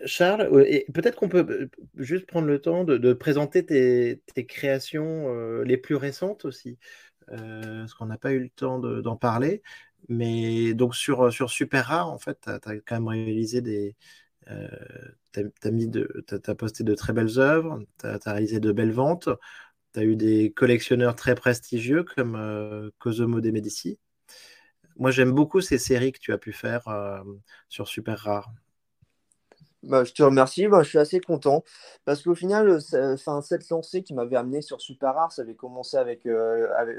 Charles, peut-être qu'on peut juste prendre le temps de, présenter tes, créations les plus récentes aussi, parce qu'on n'a pas eu le temps d'en parler. Mais donc sur, euh, sur Super Rare, en fait, tu as, quand même réalisé des. Euh, tu as, posté de très belles œuvres, tu as, réalisé de belles ventes, tu as eu des collectionneurs très prestigieux comme euh, Cosimo de Medici. Moi, j'aime beaucoup ces séries que tu as pu faire euh, sur Super Rare. Bah, je te remercie, bah, je suis assez content parce qu'au final, euh, cette lancée qui m'avait amené sur Super Rare, ça avait commencé avec,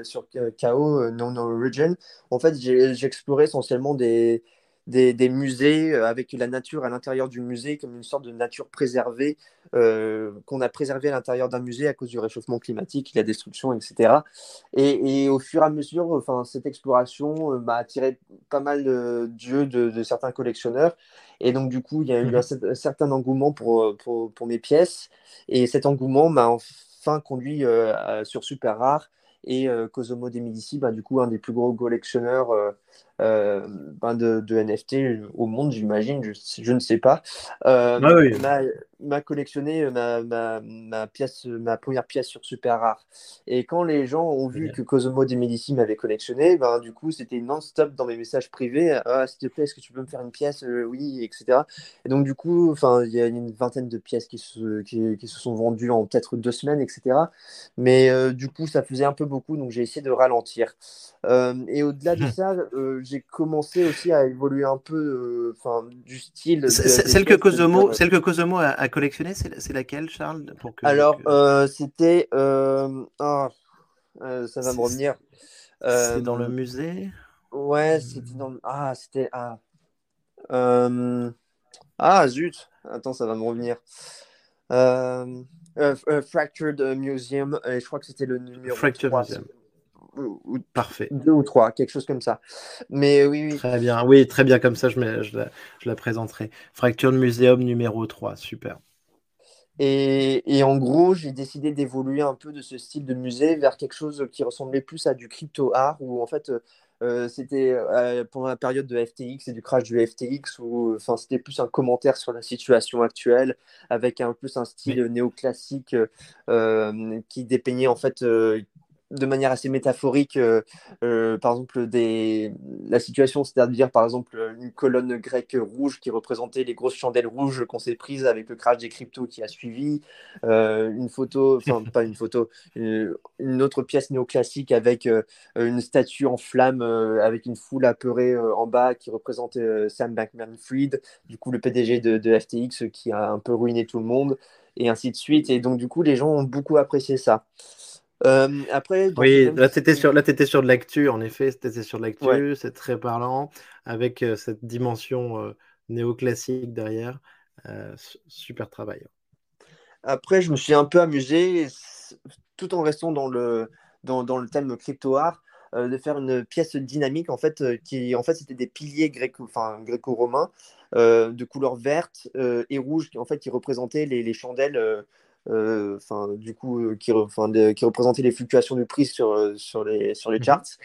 sur KO Non Origin. En fait, j'ai exploré essentiellement des, des, musées euh, avec la nature à l'intérieur du musée comme une sorte de nature préservée euh, qu'on a préservée à l'intérieur d'un musée à cause du réchauffement climatique, la destruction, etc. Et, au fur et à mesure, enfin, cette exploration euh, m'a attiré pas mal d'yeux de, certains collectionneurs. Et donc, du coup, il y a eu mhm. un, certain engouement pour, pour, pour, mes pièces. Et cet engouement m'a enfin conduit sur Super Rare et Cosimo de Medici, bah, du coup, un des plus gros collectionneurs euh, ben de, de, NFT au monde, j'imagine, je, je, ne sais pas, euh, ah m'a collectionné euh, ma, ma, ma, pièce, ma première pièce sur Super Rare. Et quand les gens ont vu que Cosmo de Medici m'avait collectionné, ben, du coup, c'était non-stop dans mes messages privés. Ah, s'il te plaît, est-ce que tu peux me faire une pièce? Oui, etc. Et donc, du coup, il y a une vingtaine de pièces qui se, qui, qui se sont vendues en peut-être deux semaines, etc. Mais du coup, ça faisait un peu beaucoup, donc j'ai essayé de ralentir. et au-delà de ça, j'ai commencé aussi à évoluer un peu euh, du style. celle, que Cosmo, celle que Cosmo a, collectionné c'est laquelle, Charles pour que, Alors, euh, c'était. Euh, ah, ça va me revenir. C'est dans le musée Ouais, c'était dans. Ah, c'était. Ah. ah, zut Attends, ça va me revenir. Fractured Museum, et je crois que c'était le numéro Fractured 3. Museum. Parfait. Deux ou trois, quelque chose comme ça. Mais oui, oui. Très bien, oui, très bien, comme ça je, je, la, je la présenterai. Fractured Museum numéro 3, super. Et, et, en gros, j'ai décidé d'évoluer un peu de ce style de musée vers quelque chose qui ressemblait plus à du crypto art, où en fait, euh, c'était euh, pendant la période de FTX et du crash du FTX, où enfin, c'était plus un commentaire sur la situation actuelle, avec un plus un style néoclassique euh, qui dépeignait en fait de manière assez métaphorique, euh, euh, par exemple, des... la situation, c'est-à-dire par exemple une colonne grecque rouge qui représentait les grosses chandelles rouges qu'on s'est prises avec le crash des cryptos qui a suivi, euh, une photo, enfin pas une photo, une, autre pièce néoclassique avec une statue en flammes avec une foule apeurée en bas qui représentait Sam Bankman-Fried, du coup le PDG de, de FTX qui a un peu ruiné tout le monde, et ainsi de suite. Et donc du coup, les gens ont beaucoup apprécié ça. Euh, après, oui, là tu étais sur, là étais sur de l'actu, en effet, c'était sur de l'actu, c'est très parlant, avec euh, cette dimension euh, néoclassique derrière. super travail. Après, je me suis un peu amusé, tout en restant dans le, dans, dans le thème crypto-art, de faire une pièce dynamique, en fait, qui en fait c'était des piliers gréco, enfin, gréco-romains de couleur verte et rouge, qui en fait qui représentaient les, les chandelles euh, enfin du coup euh, qui, qui représentait les fluctuations du prix sur, euh, sur, les, sur les mhm. charts.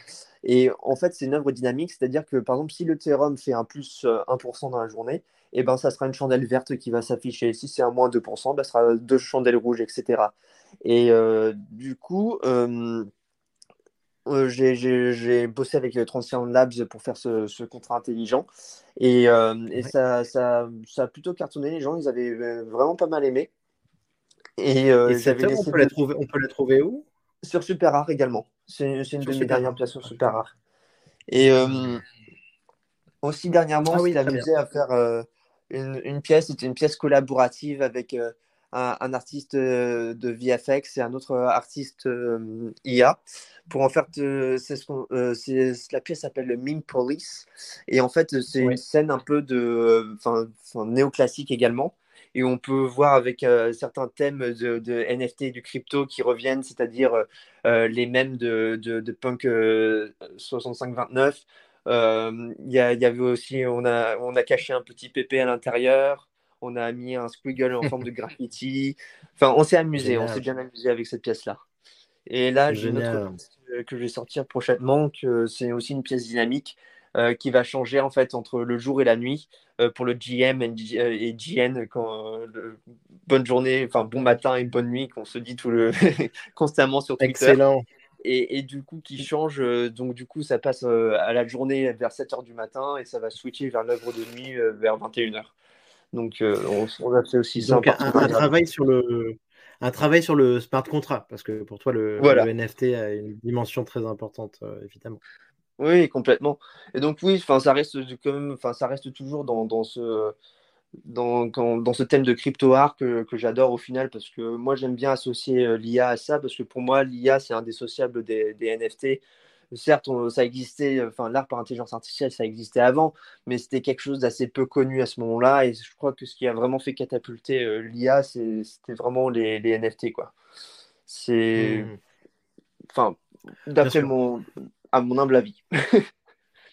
Et en fait, c'est une œuvre dynamique, c'est-à-dire que par exemple, si le Ethereum fait un plus 1% dans la journée, eh ben, ça sera une chandelle verte qui va s'afficher. Si c'est un moins 2%, ben, ça sera deux chandelles rouges, etc. Et du coup, j'ai bossé avec Transition Labs pour faire ce, ce contrat intelligent. Et, et ça, ça, ça, a plutôt cartonné. Les gens, ils avaient vraiment pas mal aimé. Et, euh, on, peut la trouver, on peut la trouver où? Sur Super Rare également. C'est une de mes dernières pièces sur Super Rare. Et euh, aussi dernièrement, ah, oui, amusé à faire euh, une, une, pièce, c'était une pièce collaborative avec un, un, artiste de VFX et un autre artiste IA. Pour en faire, c'est ce la pièce s'appelle le Meme Police. Et en fait, c'est une scène un peu de, néoclassique également et on peut voir avec euh, certains thèmes de, de, NFT et du crypto qui reviennent, c'est-à-dire euh, euh, les mêmes de, de, Punk 6529. Il y, y, avait aussi, on a, on a caché un petit PP à l'intérieur, on a mis un squiggle en forme de graffiti. Enfin, on s'est amusé, on s'est bien amusé avec cette pièce-là. Et là, j'ai une autre pièce que je vais sortir prochainement, que c'est aussi une pièce dynamique qui va changer en fait entre le jour et la nuit euh, pour le GM et, GN euh, bonne journée, enfin bon matin et bonne nuit qu'on se dit tout le constamment sur Twitter. Excellent. Et, et, du coup qui change donc du coup ça passe à la journée vers 7h du matin et ça va switcher vers l'œuvre de nuit vers 21h. Donc on, on, a fait aussi ça. Un, un travail sur le un travail sur le smart contract parce que pour toi le, le NFT a une dimension très importante évidemment. Oui, complètement. Et donc oui, enfin ça reste quand même, enfin ça reste toujours dans, dans ce dans, dans, ce thème de crypto art que, que j'adore au final parce que moi j'aime bien associer euh, l'IA à ça parce que pour moi l'IA c'est indissociable des, des NFT. Certes, ça existait, enfin l'art par intelligence artificielle ça existait avant, mais c'était quelque chose d'assez peu connu à ce moment-là et je crois que ce qui a vraiment fait catapulter euh, l'IA c'était vraiment les, les, NFT quoi. C'est, mmh. enfin d'après mon à mon humble avis.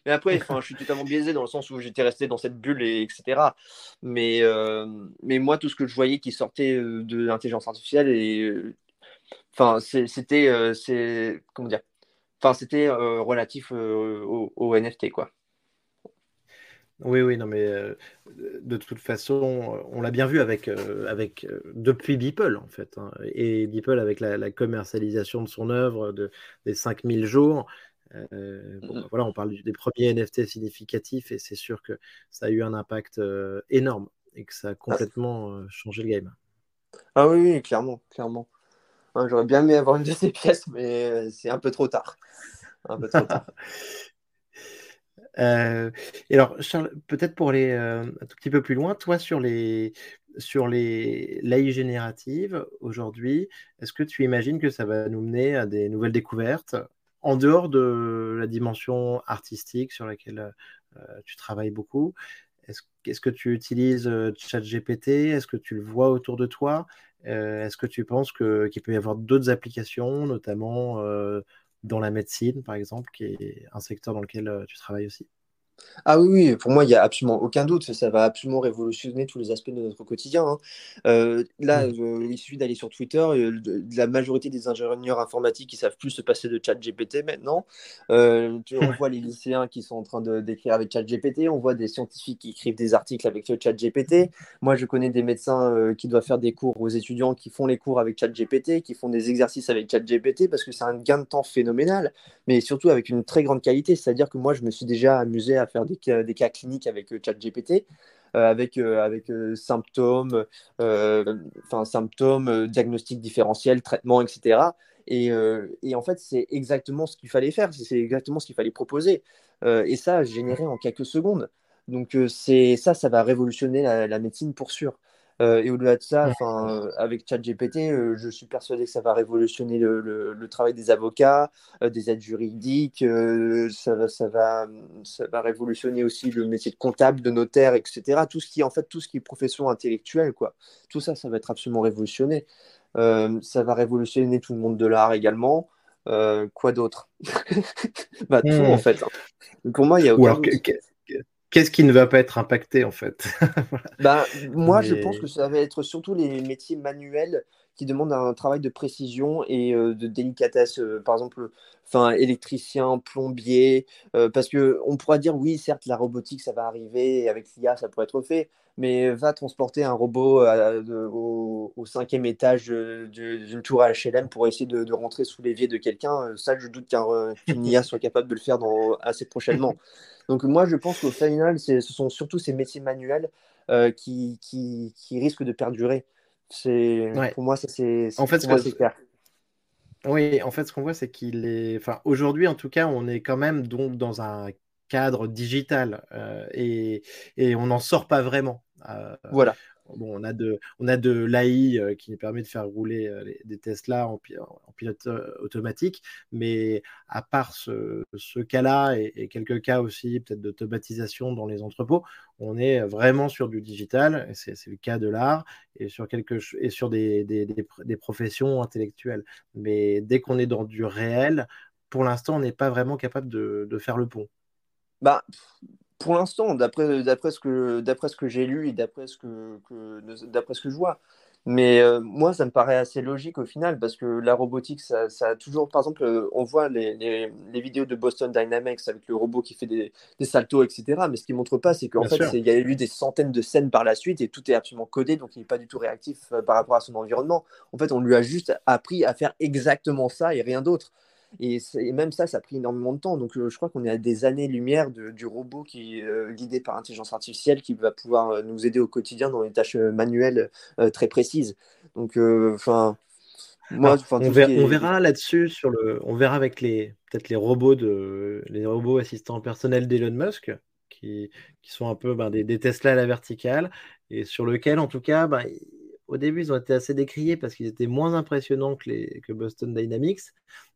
Mais après, je suis totalement biaisé dans le sens où j'étais resté dans cette bulle, et, etc. Mais, euh, mais moi, tout ce que je voyais qui sortait euh, de l'intelligence artificielle, euh, enfin, c'était, c'est, comment dire, enfin, c'était relatif au, au, NFT, quoi. Oui, oui, non, mais de toute façon, on l'a bien vu avec, avec depuis Beeple, en fait. Hein, et Beeple, avec la, la, commercialisation de son œuvre de, des 5000 jours, euh, bon, mmh voilà, on parle des premiers NFT significatifs et c'est sûr que ça a eu un impact euh, énorme et que ça a ah. complètement euh, changé le game. Ah oui, clairement, clairement. J'aurais bien aimé avoir une de ces pièces, mais c'est un peu trop tard. Un peu trop tard. et alors, Charles, peut-être pour aller un tout petit peu plus loin, toi sur les sur les l'AI générative aujourd'hui, est-ce que tu imagines que ça va nous mener à des nouvelles découvertes? En dehors de la dimension artistique sur laquelle tu travailles beaucoup, est-ce que tu utilises ChatGPT? Est-ce que tu le vois autour de toi? Est-ce que tu penses qu'il peut y avoir d'autres applications, notamment dans la médecine, par exemple, qui est un secteur dans lequel tu travailles aussi? Ah oui, pour moi, il n'y a absolument aucun doute. Ça va absolument révolutionner tous les aspects de notre quotidien. Hein. Euh, là, mmh. euh, il suffit d'aller sur Twitter. Euh, la majorité des ingénieurs informatiques qui savent plus se passer de ChatGPT maintenant. on voit les lycéens qui sont en train d'écrire avec ChatGPT. On voit des scientifiques qui écrivent des articles avec ChatGPT. Moi, je connais des médecins qui doivent faire des cours aux étudiants qui font les cours avec ChatGPT, qui font des exercices avec ChatGPT parce que c'est un gain de temps phénoménal, mais surtout avec une très grande qualité. C'est-à-dire que moi, je me suis déjà amusé à faire des cas, cliniques avec euh, ChatGPT. Euh, avec, euh, avec symptômes, enfin symptômes, diagnostics différentiels, traitements, etc. Et, et, en fait, c'est exactement ce qu'il fallait faire, c'est exactement ce qu'il fallait proposer. et ça, généré en quelques secondes. Donc, c'est ça, ça va révolutionner la médecine pour sûr. Euh, et au-delà de ça, enfin, avec ChatGPT, euh, je suis persuadé que ça va révolutionner le, travail des avocats, euh, des aides juridiques. ça, va, ça, va, ça va révolutionner aussi le métier de comptable, de notaire, etc. Tout ce qui, en fait, tout ce qui est profession intellectuelle, quoi. Tout ça, ça va être absolument révolutionné. ça va révolutionner tout le monde de l'art également. quoi d'autre? Bah, Tout en hmm. fait. Hein. Pour moi, il y a aucun qu'est-ce qui ne va pas être impacté en fait? Bah, Moi, je pense que ça va être surtout les métiers manuels qui demandent un travail de précision et euh, de délicatesse. Euh, par exemple, enfin, électricien, plombier, euh, parce que on pourra dire oui, certes, la robotique, ça va arriver, et avec l'IA, ça pourrait être fait, mais va transporter un robot au, cinquième étage d'une tour à HLM pour essayer de, rentrer sous l'évier de quelqu'un, ça, je doute qu'une IA soit capable de le faire dans, assez prochainement. Donc moi, je pense qu'au final, ce sont surtout ces métiers manuels euh, qui, qui, risquent de perdurer. C'est Pour moi, ça c'est en fait, c'est clair. Oui, en fait, ce qu'on voit, c'est qu'il est. Enfin, aujourd'hui, en tout cas, on est quand même donc dans un cadre digital euh, et, et, on n'en sort pas vraiment. Euh, voilà. Bon, on a de, on a de l'AI euh, qui nous permet de faire rouler euh, des Tesla en, en, pilote automatique, mais à part ce, cas-là et, quelques cas aussi peut-être d'automatisation dans les entrepôts, on est vraiment sur du digital, c'est le cas de l'art et sur, quelque, et sur des, des, professions intellectuelles. Mais dès qu'on est dans du réel, pour l'instant, on n'est pas vraiment capable de, de faire le pont. Bah, pour l'instant, d'après, d'après ce que, d'après ce que j'ai lu et d'après ce que, d'après ce que je vois. Mais euh, moi, ça me paraît assez logique au final parce que la robotique, ça, a toujours, par exemple, euh, on voit les, les, vidéos de Boston Dynamics avec le robot qui fait des, des saltos, etc. Mais ce qui montre pas, c'est qu'en fait, il y a eu des centaines de scènes par la suite et tout est absolument codé, donc il n'est pas du tout réactif euh, par rapport à son environnement. En fait, on lui a juste appris à faire exactement ça et rien d'autre. Et, même ça, ça a pris énormément de temps. Donc, euh, je crois qu'on est à des années-lumière du robot qui est euh, guidé par intelligence artificielle qui va pouvoir euh, nous aider au quotidien dans les tâches manuelles très précises. Donc, enfin. Moi, on, verra, là-dessus sur le, on verra avec les peut-être les robots de les robots assistants personnels d'Elon Musk qui, qui, sont un peu ben, des, des, Tesla à la verticale et sur lequel en tout cas ben, au début, ils ont été assez décriés parce qu'ils étaient moins impressionnants que, les, que Boston Dynamics.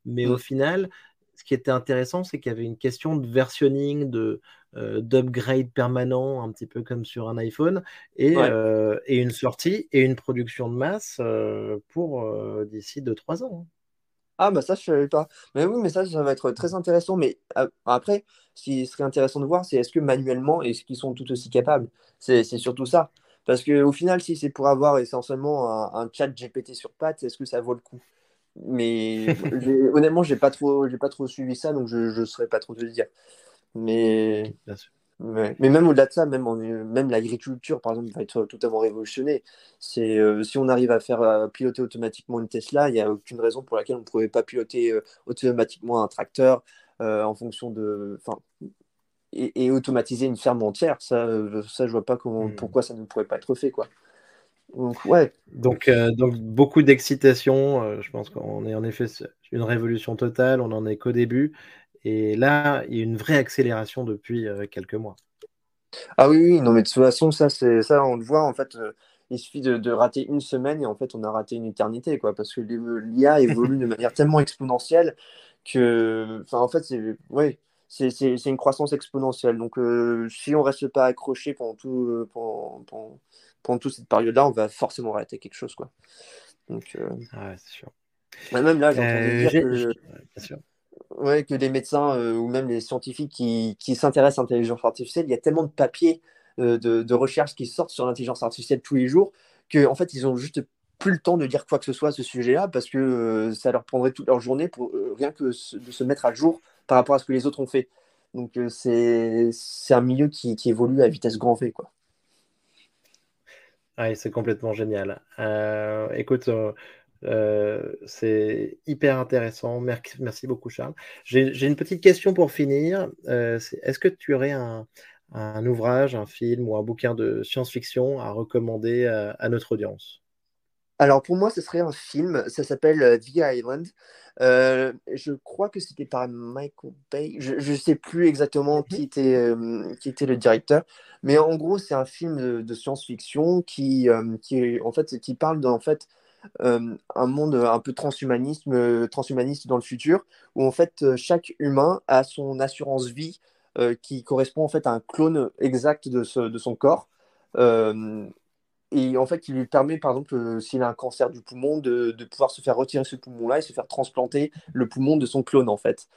Mais au mm. final, ce qui était intéressant, c'est qu'il y avait une question de versionning, de, euh, d'upgrade permanent, un petit peu comme sur un iPhone, et, euh, et une sortie et une production de masse euh, pour d'ici 2-3 ans. Hein. Ah bah ça je savais pas. Mais oui, mais ça, ça va être très intéressant. Mais après, ce qui serait intéressant de voir, c'est est-ce que manuellement, est-ce qu'ils sont tout aussi capables? C'est surtout ça. Parce qu'au final, si c'est pour avoir essentiellement un, chat GPT sur pattes, est-ce que ça vaut le coup? Mais honnêtement, j'ai pas trop, j'ai pas trop suivi ça, donc je ne saurais pas trop te le dire. Mais, mais, même au-delà de ça, même, même l'agriculture, par exemple, va être totalement révolutionnée. C'est euh, si on arrive à faire euh, piloter automatiquement une Tesla, il n'y a aucune raison pour laquelle on ne pourrait pas piloter euh, automatiquement un tracteur en fonction de, enfin, et, automatiser une ferme entière, ça, euh, ça je vois pas comment, hmm. pourquoi ça ne pourrait pas être fait, quoi. Donc, ouais. Donc, euh, donc beaucoup d'excitation. Euh, je pense qu'on est en effet une révolution totale. On n'en est qu'au début. Et là, il y a une vraie accélération depuis quelques mois. Ah oui, oui, non, mais de toute façon, ça, c'est ça, on le voit en fait. il suffit de, de, rater une semaine et en fait, on a raté une éternité, quoi, parce que l'IA évolue de manière tellement exponentielle que, en fait, c'est ouais, c'est une croissance exponentielle. Donc, si on reste pas accroché pendant tout, pendant, pendant, toute cette période-là, on va forcément arrêter quelque chose, quoi. Donc, ah c'est sûr. Même là, j'ai dire que, ouais, que les médecins ou même les scientifiques qui, qui s'intéressent à l'intelligence artificielle, il y a tellement de papiers de, de recherche qui sortent sur l'intelligence artificielle tous les jours qu'en en fait, ils ont juste plus le temps de dire quoi que ce soit à ce sujet-là parce que euh, ça leur prendrait toute leur journée pour euh, rien que de se mettre à jour par rapport à ce que les autres ont fait. Donc euh, c'est un milieu qui, évolue à vitesse grand V. Quoi. Ah, c'est complètement génial. écoute, c'est hyper intéressant. Merci, beaucoup, Charles. J'ai une petite question pour finir. Est-ce que tu aurais un, ouvrage, un film ou un bouquin de science-fiction à recommander à notre audience? Alors pour moi, ce serait un film, ça s'appelle euh, The Island. Euh, je crois que c'était par Michael Bay. Je ne sais plus exactement mhm. qui était, euh, qui était le directeur, mais en gros, c'est un film de, science-fiction qui, qui, en fait, qui parle d'un fait, un monde un peu transhumaniste, transhumaniste dans le futur, où en fait, chaque humain a son assurance vie qui correspond en fait à un clone exact de, de son corps et en fait, il lui permet, par exemple, euh, s'il a un cancer du poumon, de, de, pouvoir se faire retirer ce poumon-là et se faire transplanter le poumon de son clone, en fait.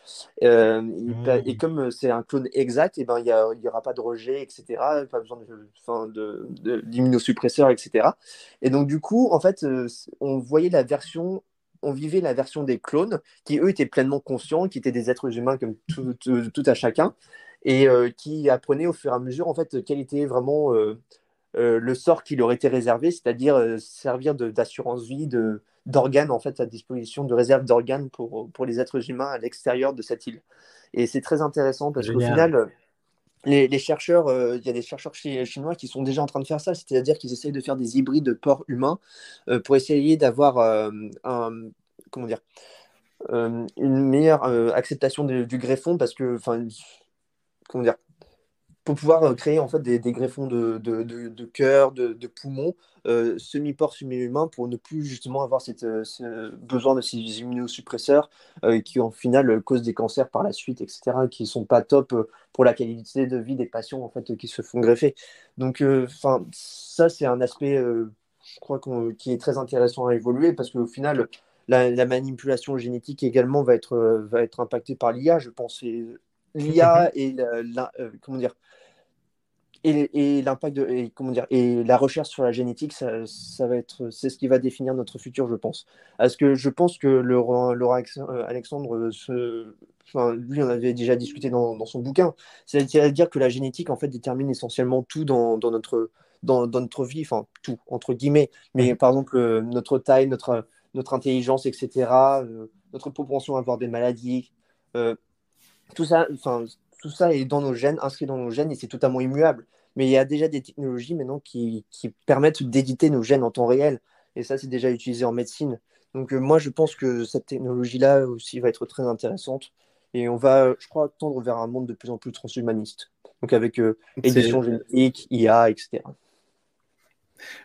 Euh, et, mmh. comme euh, c'est un clone exact, et eh ben, il n'y aura pas de rejet, etc. Pas besoin d'immunosuppresseurs, de, de, etc. Et donc, du coup, en fait, on voyait la version on vivait la version des clones qui, eux, étaient pleinement conscients, qui étaient des êtres humains comme tout, tout, à chacun, et qui apprenaient au fur et à mesure, en fait, quelle était vraiment euh, le sort qui leur était réservé, c'est-à-dire euh, servir d'assurance vie, d'organes en fait à disposition, de réserve d'organes pour, pour les êtres humains à l'extérieur de cette île. Et c'est très intéressant parce qu'au final, les, chercheurs, euh, il y a des chercheurs chinois qui sont déjà en train de faire ça, c'est-à-dire qu'ils essayent de faire des hybrides de porcs humains pour essayer d'avoir un, comment dire, une meilleure acceptation du greffon parce que, enfin, comment dire, pour pouvoir euh, créer en fait des, greffons de, de, de, cœur, de, de poumons, euh, semi-porc, semi-humain, pour ne plus justement avoir cette, euh, ce besoin de ces immunosuppresseurs qui en final causent des cancers par la suite, etc., qui ne sont pas top pour la qualité de vie des patients en fait qui se font greffer. Donc, enfin, ça c'est un aspect, je crois, qui est très intéressant à évoluer parce qu'au final, la, la, manipulation génétique également va être, va être impactée par l'IA, je pense. L'IA et la, comment dire et, l'impact de et, comment dire et la recherche sur la génétique ça, ça va être c'est ce qui va définir notre futur je pense. Parce que je pense que Laura, euh, Alexandre se, enfin, lui on avait déjà discuté dans, dans son bouquin. C'est-à-dire que la génétique en fait détermine essentiellement tout dans, dans notre dans, dans, notre vie enfin tout entre guillemets. Mais par exemple euh, notre taille notre notre intelligence etc euh, notre propension à avoir des maladies tout ça enfin tout ça est dans nos gènes, inscrit dans nos gènes, et c'est totalement immuable. Mais il y a déjà des technologies maintenant qui, permettent d'éditer nos gènes en temps réel. Et ça, c'est déjà utilisé en médecine. Donc euh, moi, je pense que cette technologie-là aussi va être très intéressante. Et on va, je crois, tendre vers un monde de plus en plus transhumaniste. Donc avec euh, édition génétique, IA, etc.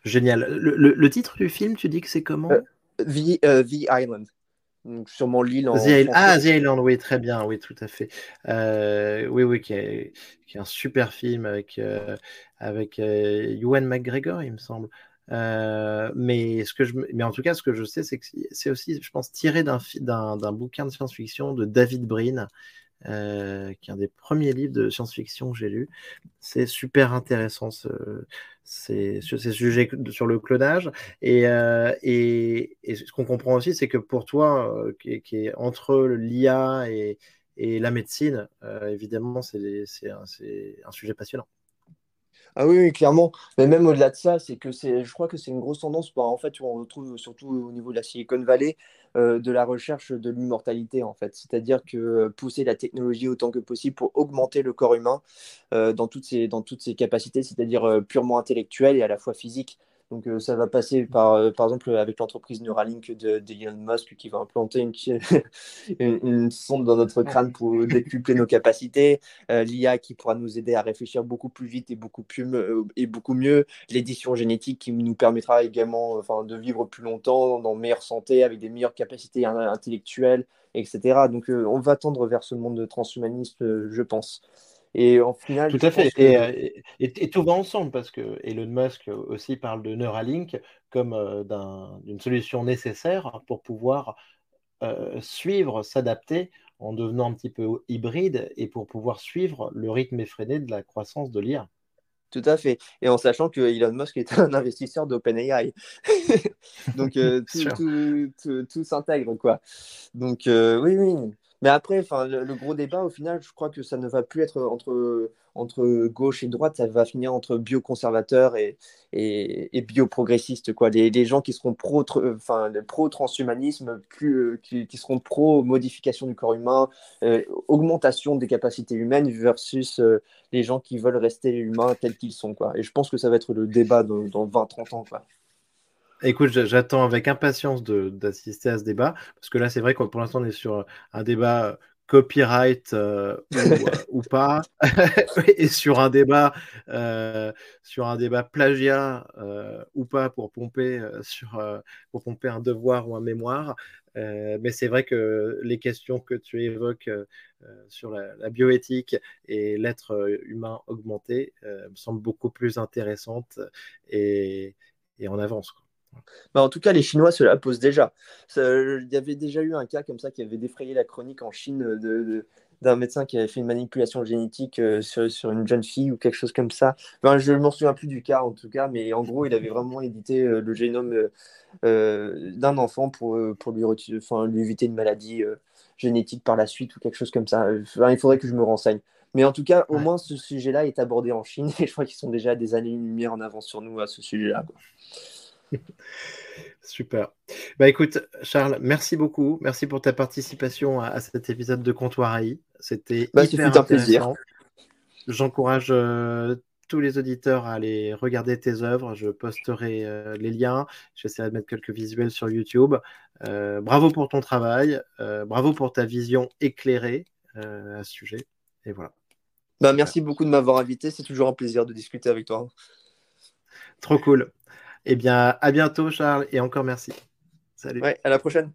Génial. Le, titre du film, tu dis que c'est comment? Euh, The Island sûrement l'île en. ah, The Island, oui, très bien, oui, tout à fait. Euh, oui, oui, qui est, qui est, un super film avec, euh, avec euh, Ewan McGregor, il me semble. mais, ce que je, mais en tout cas, ce que je sais, c'est que c'est aussi, je pense, tiré d'un bouquin de science-fiction de David Brin, euh, qui est un des premiers livres de science-fiction que j'ai lu. C'est super intéressant ce, ces, sujets sur le clonage. Et, euh, et, ce qu'on comprend aussi, c'est que pour toi, euh, qui, est entre l'IA et, la médecine, évidemment, c'est un sujet passionnant. Ah oui, clairement. Mais même au-delà de ça, c'est que c'est, je crois que c'est une grosse tendance. en fait, on retrouve surtout au niveau de la Silicon Valley euh, de la recherche de l'immortalité, en fait. C'est-à-dire que euh, pousser la technologie autant que possible pour augmenter le corps humain euh, dans, toutes ses, dans toutes ses capacités, c'est-à-dire purement intellectuelles et à la fois physiques. Donc ça va passer par, par exemple avec l'entreprise Neuralink d'Elon Musk qui va implanter une, une, sonde dans notre crâne pour décupler nos capacités, l'IA qui pourra nous aider à réfléchir beaucoup plus vite et beaucoup, plus, et beaucoup mieux, l'édition génétique qui nous permettra également enfin, de vivre plus longtemps, dans meilleure santé, avec des meilleures capacités intellectuelles, etc. Donc on va tendre vers ce monde de transhumanisme, je pense. Et en final, tout à fait. Euh, et, tout va ensemble parce que Elon Musk aussi parle de Neuralink comme euh, d'une solution nécessaire pour pouvoir euh, suivre, s'adapter en devenant un petit peu hybride et pour pouvoir suivre le rythme effréné de la croissance de l'IA. Tout à fait. Et en sachant que Elon Musk est un investisseur d'OpenAI. Donc tout, tout s'intègre, quoi. Donc oui, oui. Mais après, enfin, le, gros débat, au final, je crois que ça ne va plus être entre, entre gauche et droite, ça va finir entre bioconservateurs et, et, et bioprogressistes. Les, les, gens qui seront pro, pro transhumanisme, plus, qui, qui, seront pro modification du corps humain, euh, augmentation des capacités humaines versus euh, les gens qui veulent rester humains tels qu'ils sont. Quoi. Et je pense que ça va être le débat dans, dans 20-30 ans. Quoi. Écoute, j'attends avec impatience d'assister à ce débat, parce que là, c'est vrai que pour l'instant, on est sur un débat copyright euh, ou, pas, et sur un débat, euh, sur un débat plagiat euh, ou pas pour pomper sur pour pomper un devoir ou un mémoire. mais c'est vrai que les questions que tu évoques sur la, bioéthique et l'être humain augmenté me semblent beaucoup plus intéressantes et, et en avance. Bah, en tout cas, les Chinois se la posent déjà. Il y avait déjà eu un cas comme ça qui avait défrayé la chronique en Chine de, d'un médecin qui avait fait une manipulation génétique euh, sur, une jeune fille ou quelque chose comme ça. je ne m'en souviens plus du cas en tout cas, mais en gros, il avait vraiment édité euh, le génome euh, d'un enfant pour, pour lui, lui éviter une maladie génétique par la suite ou quelque chose comme ça. il faudrait que je me renseigne. Mais en tout cas, au moins, ce sujet-là est abordé en Chine et je crois qu'ils sont déjà des années-lumière en avance sur nous à ce sujet-là. Super. Bah écoute, Charles, merci beaucoup. Merci pour ta participation à, cet épisode de Comptoir AI. C'était bah, hyper un plaisir. J'encourage euh, tous les auditeurs à aller regarder tes œuvres. Je posterai euh, les liens. J'essaierai de mettre quelques visuels sur YouTube. Euh, bravo pour ton travail. bravo pour ta vision éclairée à ce sujet. Et voilà. Bah, merci beaucoup de m'avoir invité. C'est toujours un plaisir de discuter avec toi. Trop cool. Eh bien, à bientôt, Charles, et encore merci. Salut. Ouais, à la prochaine.